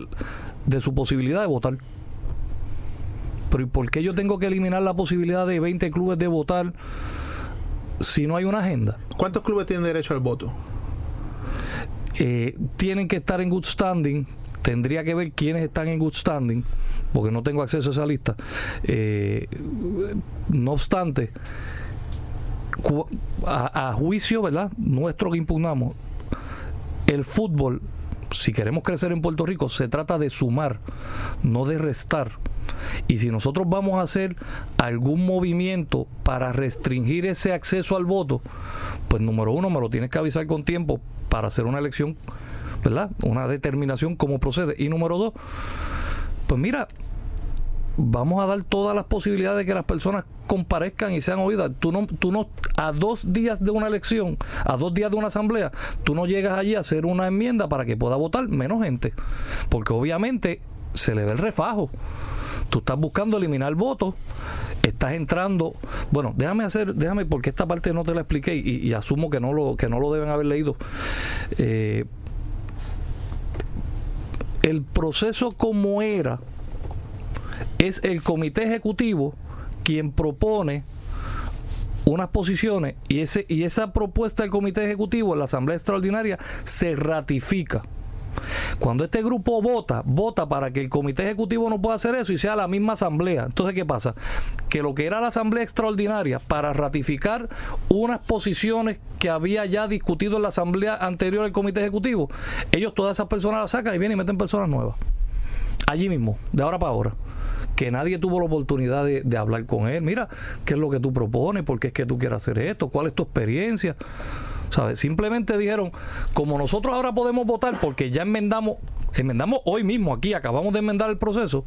de su posibilidad de votar. Pero ¿y por qué yo tengo que eliminar la posibilidad de 20 clubes de votar si no hay una agenda? ¿Cuántos clubes tienen derecho al voto? Eh, tienen que estar en good standing. Tendría que ver quiénes están en good standing, porque no tengo acceso a esa lista. Eh, no obstante, a, a juicio, ¿verdad? Nuestro que impugnamos, el fútbol, si queremos crecer en Puerto Rico, se trata de sumar, no de restar. Y si nosotros vamos a hacer algún movimiento para restringir ese acceso al voto, pues número uno, me lo tienes que avisar con tiempo para hacer una elección, ¿verdad? Una determinación cómo procede. Y número dos, pues mira, vamos a dar todas las posibilidades de que las personas comparezcan y sean oídas. Tú no, tú no, a dos días de una elección, a dos días de una asamblea, tú no llegas allí a hacer una enmienda para que pueda votar menos gente. Porque obviamente se le ve el refajo. Tú estás buscando eliminar votos, estás entrando. Bueno, déjame hacer, déjame, porque esta parte no te la expliqué y, asumo que no lo, que no lo deben haber leído. Eh, el proceso como era es el comité ejecutivo quien propone unas posiciones y ese y esa propuesta del comité ejecutivo en la asamblea extraordinaria se ratifica cuando este grupo vota, vota para que el comité ejecutivo no pueda hacer eso y sea la misma asamblea. Entonces, ¿qué pasa? Que lo que era la asamblea extraordinaria para ratificar unas posiciones que había ya discutido en la asamblea anterior del comité ejecutivo, ellos todas esas personas las sacan y vienen y meten personas nuevas. Allí mismo, de ahora para ahora que nadie tuvo la oportunidad de, hablar con él. Mira, ¿qué es lo que tú propones? ¿Por qué es que tú quieres hacer esto? ¿Cuál es tu experiencia? Simplemente dijeron, como nosotros ahora podemos votar porque ya enmendamos, enmendamos hoy mismo aquí, acabamos de enmendar el proceso,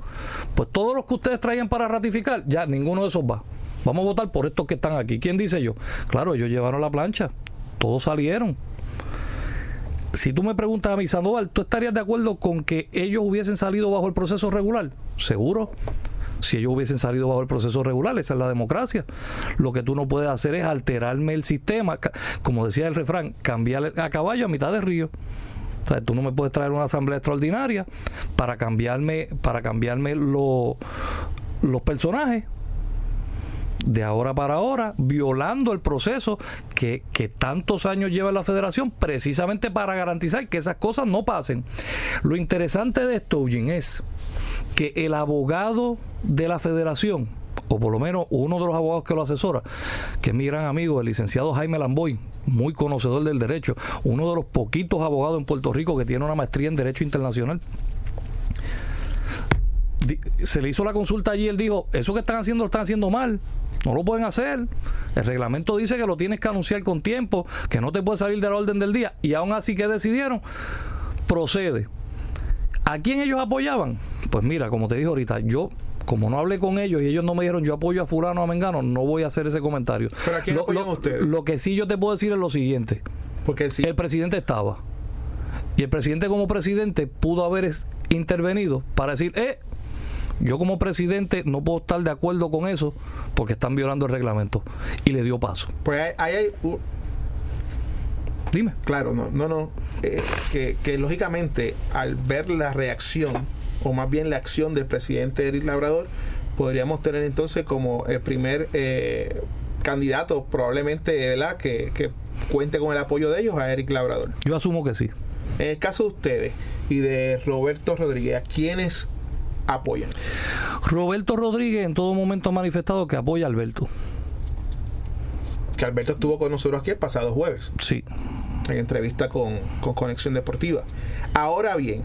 pues todos los que ustedes traían para ratificar, ya ninguno de esos va. Vamos a votar por estos que están aquí. ¿Quién dice yo? Claro, ellos llevaron la plancha, todos salieron. Si tú me preguntas a mí, Sandoval, ¿tú estarías de acuerdo con que ellos hubiesen salido bajo el proceso regular? Seguro si ellos hubiesen salido bajo el proceso regular, esa es la democracia. Lo que tú no puedes hacer es alterarme el sistema, como decía el refrán, cambiar a caballo a mitad de río. O sea, tú no me puedes traer una asamblea extraordinaria para cambiarme, para cambiarme los personajes de ahora para ahora, violando el proceso que, que, tantos años lleva la federación, precisamente para garantizar que esas cosas no pasen. Lo interesante de esto, Eugene, es que el abogado de la federación, o por lo menos uno de los abogados que lo asesora, que es mi gran amigo, el licenciado Jaime Lamboy, muy conocedor del derecho, uno de los poquitos abogados en Puerto Rico que tiene una maestría en Derecho Internacional. Se le hizo la consulta allí, él dijo, eso que están haciendo lo están haciendo mal, no lo pueden hacer. El reglamento dice que lo tienes que anunciar con tiempo, que no te puede salir de la orden del día, y aún así que decidieron, procede. ¿A quién ellos apoyaban? Pues mira, como te dije ahorita, yo como no hablé con ellos y ellos no me dijeron yo apoyo a fulano o a Mengano, no voy a hacer ese comentario. ¿Pero a quién lo, apoyan lo- ustedes? lo que sí yo te puedo decir es lo siguiente. Porque El presidente estaba. Y el presidente como presidente pudo haber intervenido para decir, eh, yo como presidente no puedo estar de acuerdo con eso porque están violando el reglamento. Y le dio paso. Pues hay, ahí hay u- Dime. Claro, no, no, no. eh, que, que lógicamente al ver la reacción, o más bien la acción del presidente Eric Labrador, podríamos tener entonces como el primer eh, candidato, probablemente, ¿verdad? Que, que cuente con el apoyo de ellos a Eric Labrador. Yo asumo que sí. En el caso de ustedes y de Roberto Rodríguez, ¿a quiénes apoyan? Roberto Rodríguez en todo momento ha manifestado que apoya a Alberto. Que Alberto estuvo con nosotros aquí el pasado jueves. Sí. En entrevista con, con Conexión Deportiva. Ahora bien,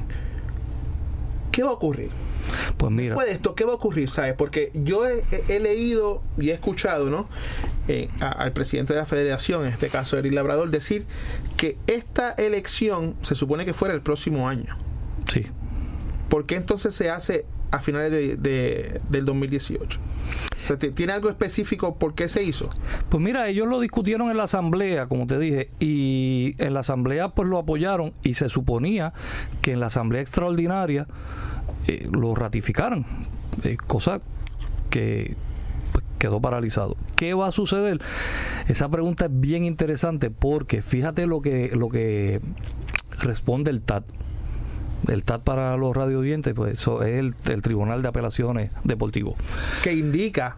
¿qué va a ocurrir? Pues mira. Después de esto, ¿qué va a ocurrir? ¿Sabes? Porque yo he, leído y he escuchado, ¿no? Eh, a- al presidente de la federación, en este caso Eric Labrador, decir que esta elección se supone que fuera el próximo año. Sí. ¿Por qué entonces se hace a finales de, de- del 2018? O sea, ¿t- ¿Tiene algo específico por qué se hizo? Pues mira, ellos lo discutieron en la asamblea, como te dije, y en la asamblea pues lo apoyaron y se suponía que en la asamblea extraordinaria eh, lo ratificaran, eh, cosa que pues, quedó paralizado. ¿Qué va a suceder? Esa pregunta es bien interesante porque fíjate lo que lo que responde el TAT. El TAT para los radioyentes, pues eso es el, el Tribunal de Apelaciones Deportivo. que indica,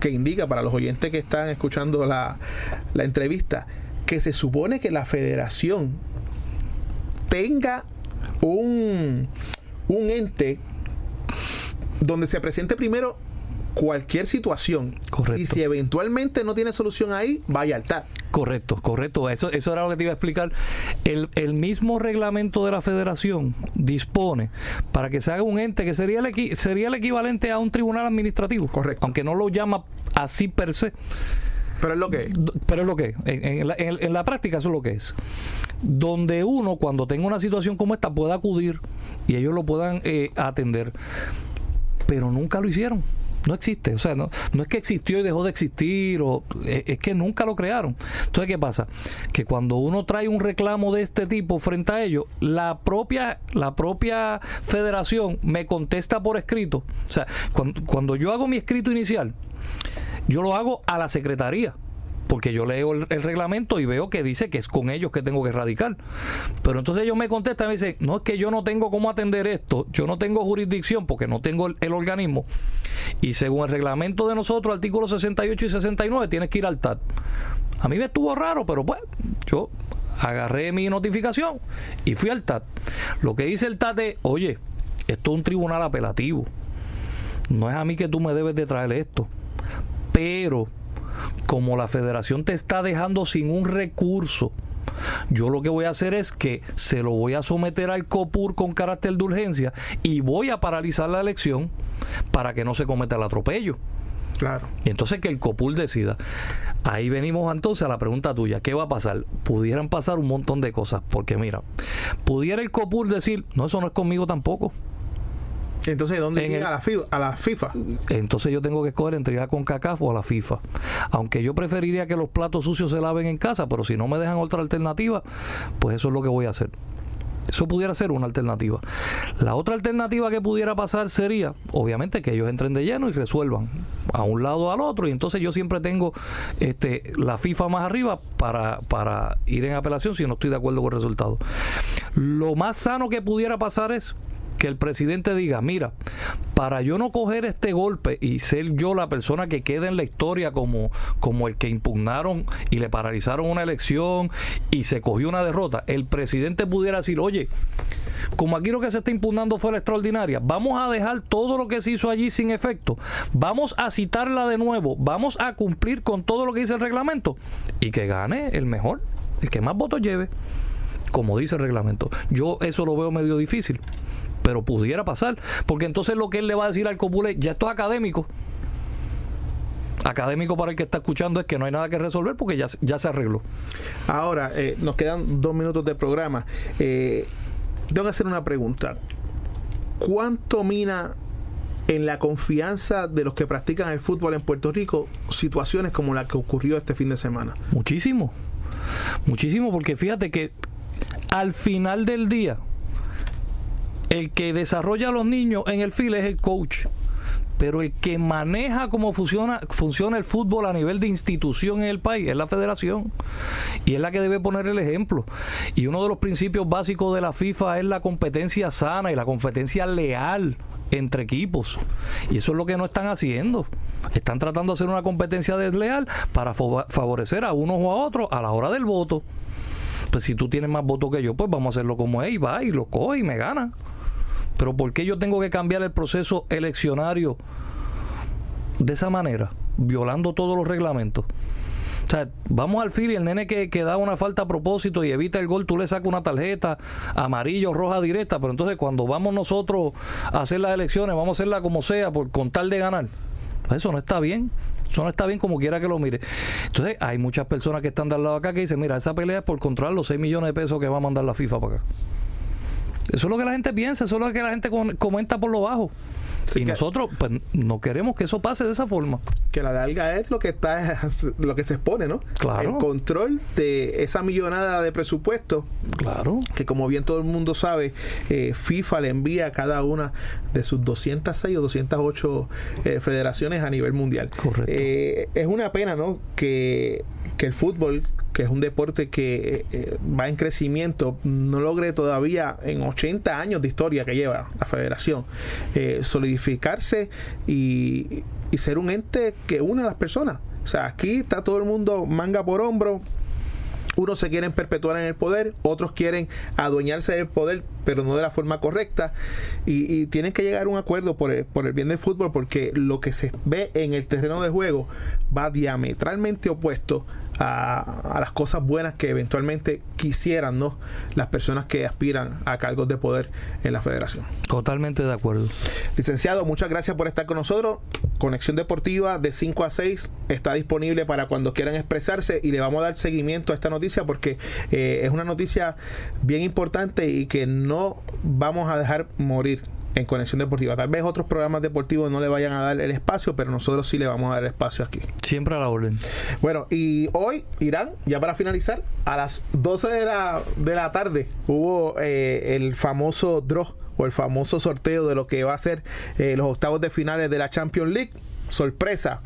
que indica para los oyentes que están escuchando la, la entrevista, que se supone que la federación tenga un, un ente donde se presente primero cualquier situación. Y si eventualmente no tiene solución ahí, vaya al TAT. Correcto, correcto. Eso, eso era lo que te iba a explicar. El, el mismo reglamento de la federación dispone para que se haga un ente que sería el, equi- sería el equivalente a un tribunal administrativo. Correcto. Aunque no lo llama así per se. Pero es lo que es. Pero es lo que es. En, en la, en- en la práctica eso es lo que es. Donde uno, cuando tenga una situación como esta, pueda acudir y ellos lo puedan eh, atender. Pero nunca lo hicieron. No existe, o sea, no, no es que existió y dejó de existir, o, es, es que nunca lo crearon. Entonces, ¿qué pasa? Que cuando uno trae un reclamo de este tipo frente a ellos, la propia, la propia federación me contesta por escrito. O sea, cuando, cuando yo hago mi escrito inicial, yo lo hago a la secretaría. Porque yo leo el, reglamento y veo que dice que es con ellos que tengo que radicar. Pero entonces ellos me contestan y me dicen, no es que yo no tengo cómo atender esto, yo no tengo jurisdicción porque no tengo el, el organismo. Y según el reglamento de nosotros, artículos 68 y 69, tienes que ir al TAT. A mí me estuvo raro, pero pues yo agarré mi notificación y fui al TAT. Lo que dice el TAT es, oye, esto es un tribunal apelativo. No es a mí que tú me debes de traer esto. Pero como la federación te está dejando sin un recurso, yo lo que voy a hacer es que se lo voy a someter al COPUR con carácter de urgencia y voy a paralizar la elección para que no se cometa el atropello. Claro. Y entonces que el COPUR decida. Ahí venimos entonces a la pregunta tuya, ¿qué va a pasar? Pudieran pasar un montón de cosas, porque mira, pudiera el COPUR decir, no, eso no es conmigo tampoco. Entonces, ¿dónde En llega el- a, la FIFA, a la FIFA? Entonces yo tengo que escoger entre ir a CONCACAF o a la FIFA. Aunque yo preferiría que los platos sucios se laven en casa, pero si no me dejan otra alternativa, pues eso es lo que voy a hacer. Eso pudiera ser una alternativa. La otra alternativa que pudiera pasar sería, obviamente, que ellos entren de lleno y resuelvan a un lado o al otro. Y entonces yo siempre tengo este, la FIFA más arriba para, para ir en apelación si no estoy de acuerdo con el resultado. Lo más sano que pudiera pasar es que el presidente diga, mira, para yo no coger este golpe y ser yo la persona que quede en la historia como, como el que impugnaron y le paralizaron una elección y se cogió una derrota, el presidente pudiera decir, oye, como aquí lo que se está impugnando fue la extraordinaria, vamos a dejar todo lo que se hizo allí sin efecto, vamos a citarla de nuevo, vamos a cumplir con todo lo que dice el reglamento y que gane el mejor, el que más votos lleve como dice el reglamento. Yo eso lo veo medio difícil, pero pudiera pasar, porque entonces lo que él le va a decir al Copul es, ya esto es académico. Académico para el que está escuchando es que no hay nada que resolver porque ya, ya se arregló. Ahora, eh, nos quedan dos minutos de programa. Eh, tengo que hacer una pregunta. ¿Cuánto mina en la confianza de los que practican el fútbol en Puerto Rico situaciones como la que ocurrió este fin de semana? Muchísimo, muchísimo, porque fíjate que al final del día, el que desarrolla a los niños en el fil es el coach pero el que maneja cómo funciona, el fútbol a nivel de institución en el país es la federación y es la que debe poner el ejemplo. Y uno de los principios básicos de la FIFA es la competencia sana y la competencia leal entre equipos. Y eso es lo que no están haciendo. Están tratando de hacer una competencia desleal para favorecer a unos o a otros a la hora del voto. Pues si tú tienes más votos que yo, pues vamos a hacerlo como es y va y lo coge y me gana. Pero ¿por qué yo tengo que cambiar el proceso eleccionario de esa manera, violando todos los reglamentos? O sea, vamos al fil y el nene que, que, da una falta a propósito y evita el gol, tú le sacas una tarjeta amarillo, roja directa, pero entonces cuando vamos nosotros a hacer las elecciones, vamos a hacerla como sea, por, con tal de ganar. Eso no está bien. Eso no está bien como quiera que lo mire. Entonces, hay muchas personas que están de al lado acá que dicen, mira, esa pelea es por controlar los 6 millones de pesos que va a mandar la FIFA para acá. Eso es lo que la gente piensa, eso es lo que la gente comenta por lo bajo y nosotros pues, no queremos que eso pase de esa forma. Que la larga es lo que está lo que se expone, ¿no? Claro. El control de esa millonada de presupuesto. Claro. Que como bien todo el mundo sabe, eh, FIFA le envía a cada una de sus 206 o 208 eh, federaciones a nivel mundial. Correcto. Eh, es una pena, ¿no? Que, que el fútbol que es un deporte que eh, va en crecimiento, no logre todavía en 80 años de historia que lleva la federación eh, solidificarse y, y ser un ente que une a las personas. O sea, aquí está todo el mundo manga por hombro, unos se quieren perpetuar en el poder, otros quieren adueñarse del poder, pero no de la forma correcta. Y, tienen que llegar a un acuerdo por el, por el bien del fútbol, porque lo que se ve en el terreno de juego va diametralmente opuesto a, las cosas buenas que eventualmente quisieran ¿no? las personas que aspiran a cargos de poder en la federación. Totalmente de acuerdo. Licenciado, muchas gracias por estar con nosotros. Conexión Deportiva de 5 a 6 está disponible para cuando quieran expresarse y le vamos a dar seguimiento a esta noticia porque eh, es una noticia bien importante y que no vamos a dejar morir en Conexión Deportiva. Tal vez otros programas deportivos no le vayan a dar el espacio, pero nosotros sí le vamos a dar espacio aquí. Siempre a la orden. Bueno, y hoy, Irán, ya para finalizar, a las 12 de la, de la tarde hubo eh, el famoso draw o el famoso sorteo de lo que va a ser eh, los octavos de finales de la Champions League. Sorpresa,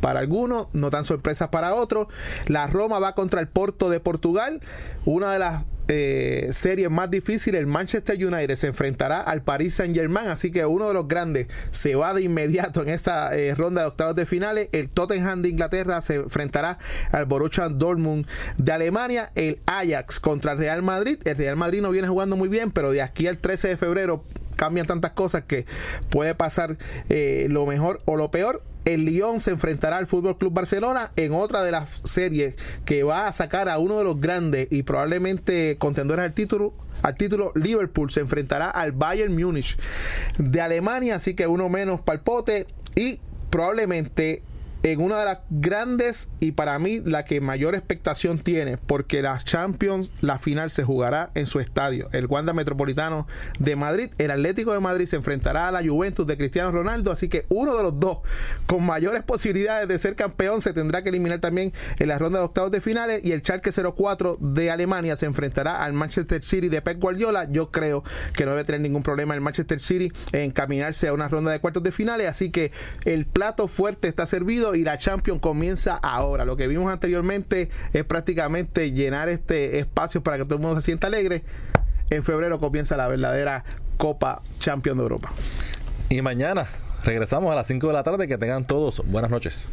para algunos, no tan sorpresas para otros. La Roma va contra el Porto de Portugal, una de las eh, serie más difícil, el Manchester United se enfrentará al Paris Saint Germain, así que uno de los grandes se va de inmediato en esta eh, ronda de octavos de finales. El Tottenham de Inglaterra se enfrentará al Borussia Dortmund de Alemania, el Ajax contra el Real Madrid. El Real Madrid no viene jugando muy bien, pero de aquí al 13 de febrero cambian tantas cosas que puede pasar eh, lo mejor o lo peor. El Lyon se enfrentará al Fútbol Club Barcelona en otra de las series que va a sacar a uno de los grandes y probablemente contendores al título. Al título, Liverpool se enfrentará al Bayern Múnich de Alemania, así que uno menos palpote y probablemente en una de las grandes y para mí la que mayor expectación tiene, porque la Champions, la final se jugará en su estadio, el Wanda Metropolitano de Madrid. El Atlético de Madrid se enfrentará a la Juventus de Cristiano Ronaldo, así que uno de los dos con mayores posibilidades de ser campeón se tendrá que eliminar también en la ronda de octavos de finales y el Schalke 04 de Alemania se enfrentará al Manchester City de Pep Guardiola. Yo creo que no debe tener ningún problema el Manchester City en caminarse a una ronda de cuartos de finales, así que el plato fuerte está servido y la Champions comienza ahora. Lo que vimos anteriormente es prácticamente llenar este espacio para que todo el mundo se sienta alegre. En febrero comienza la verdadera Copa Champions de Europa. Y mañana regresamos a las 5 de la tarde. Que tengan todos buenas noches.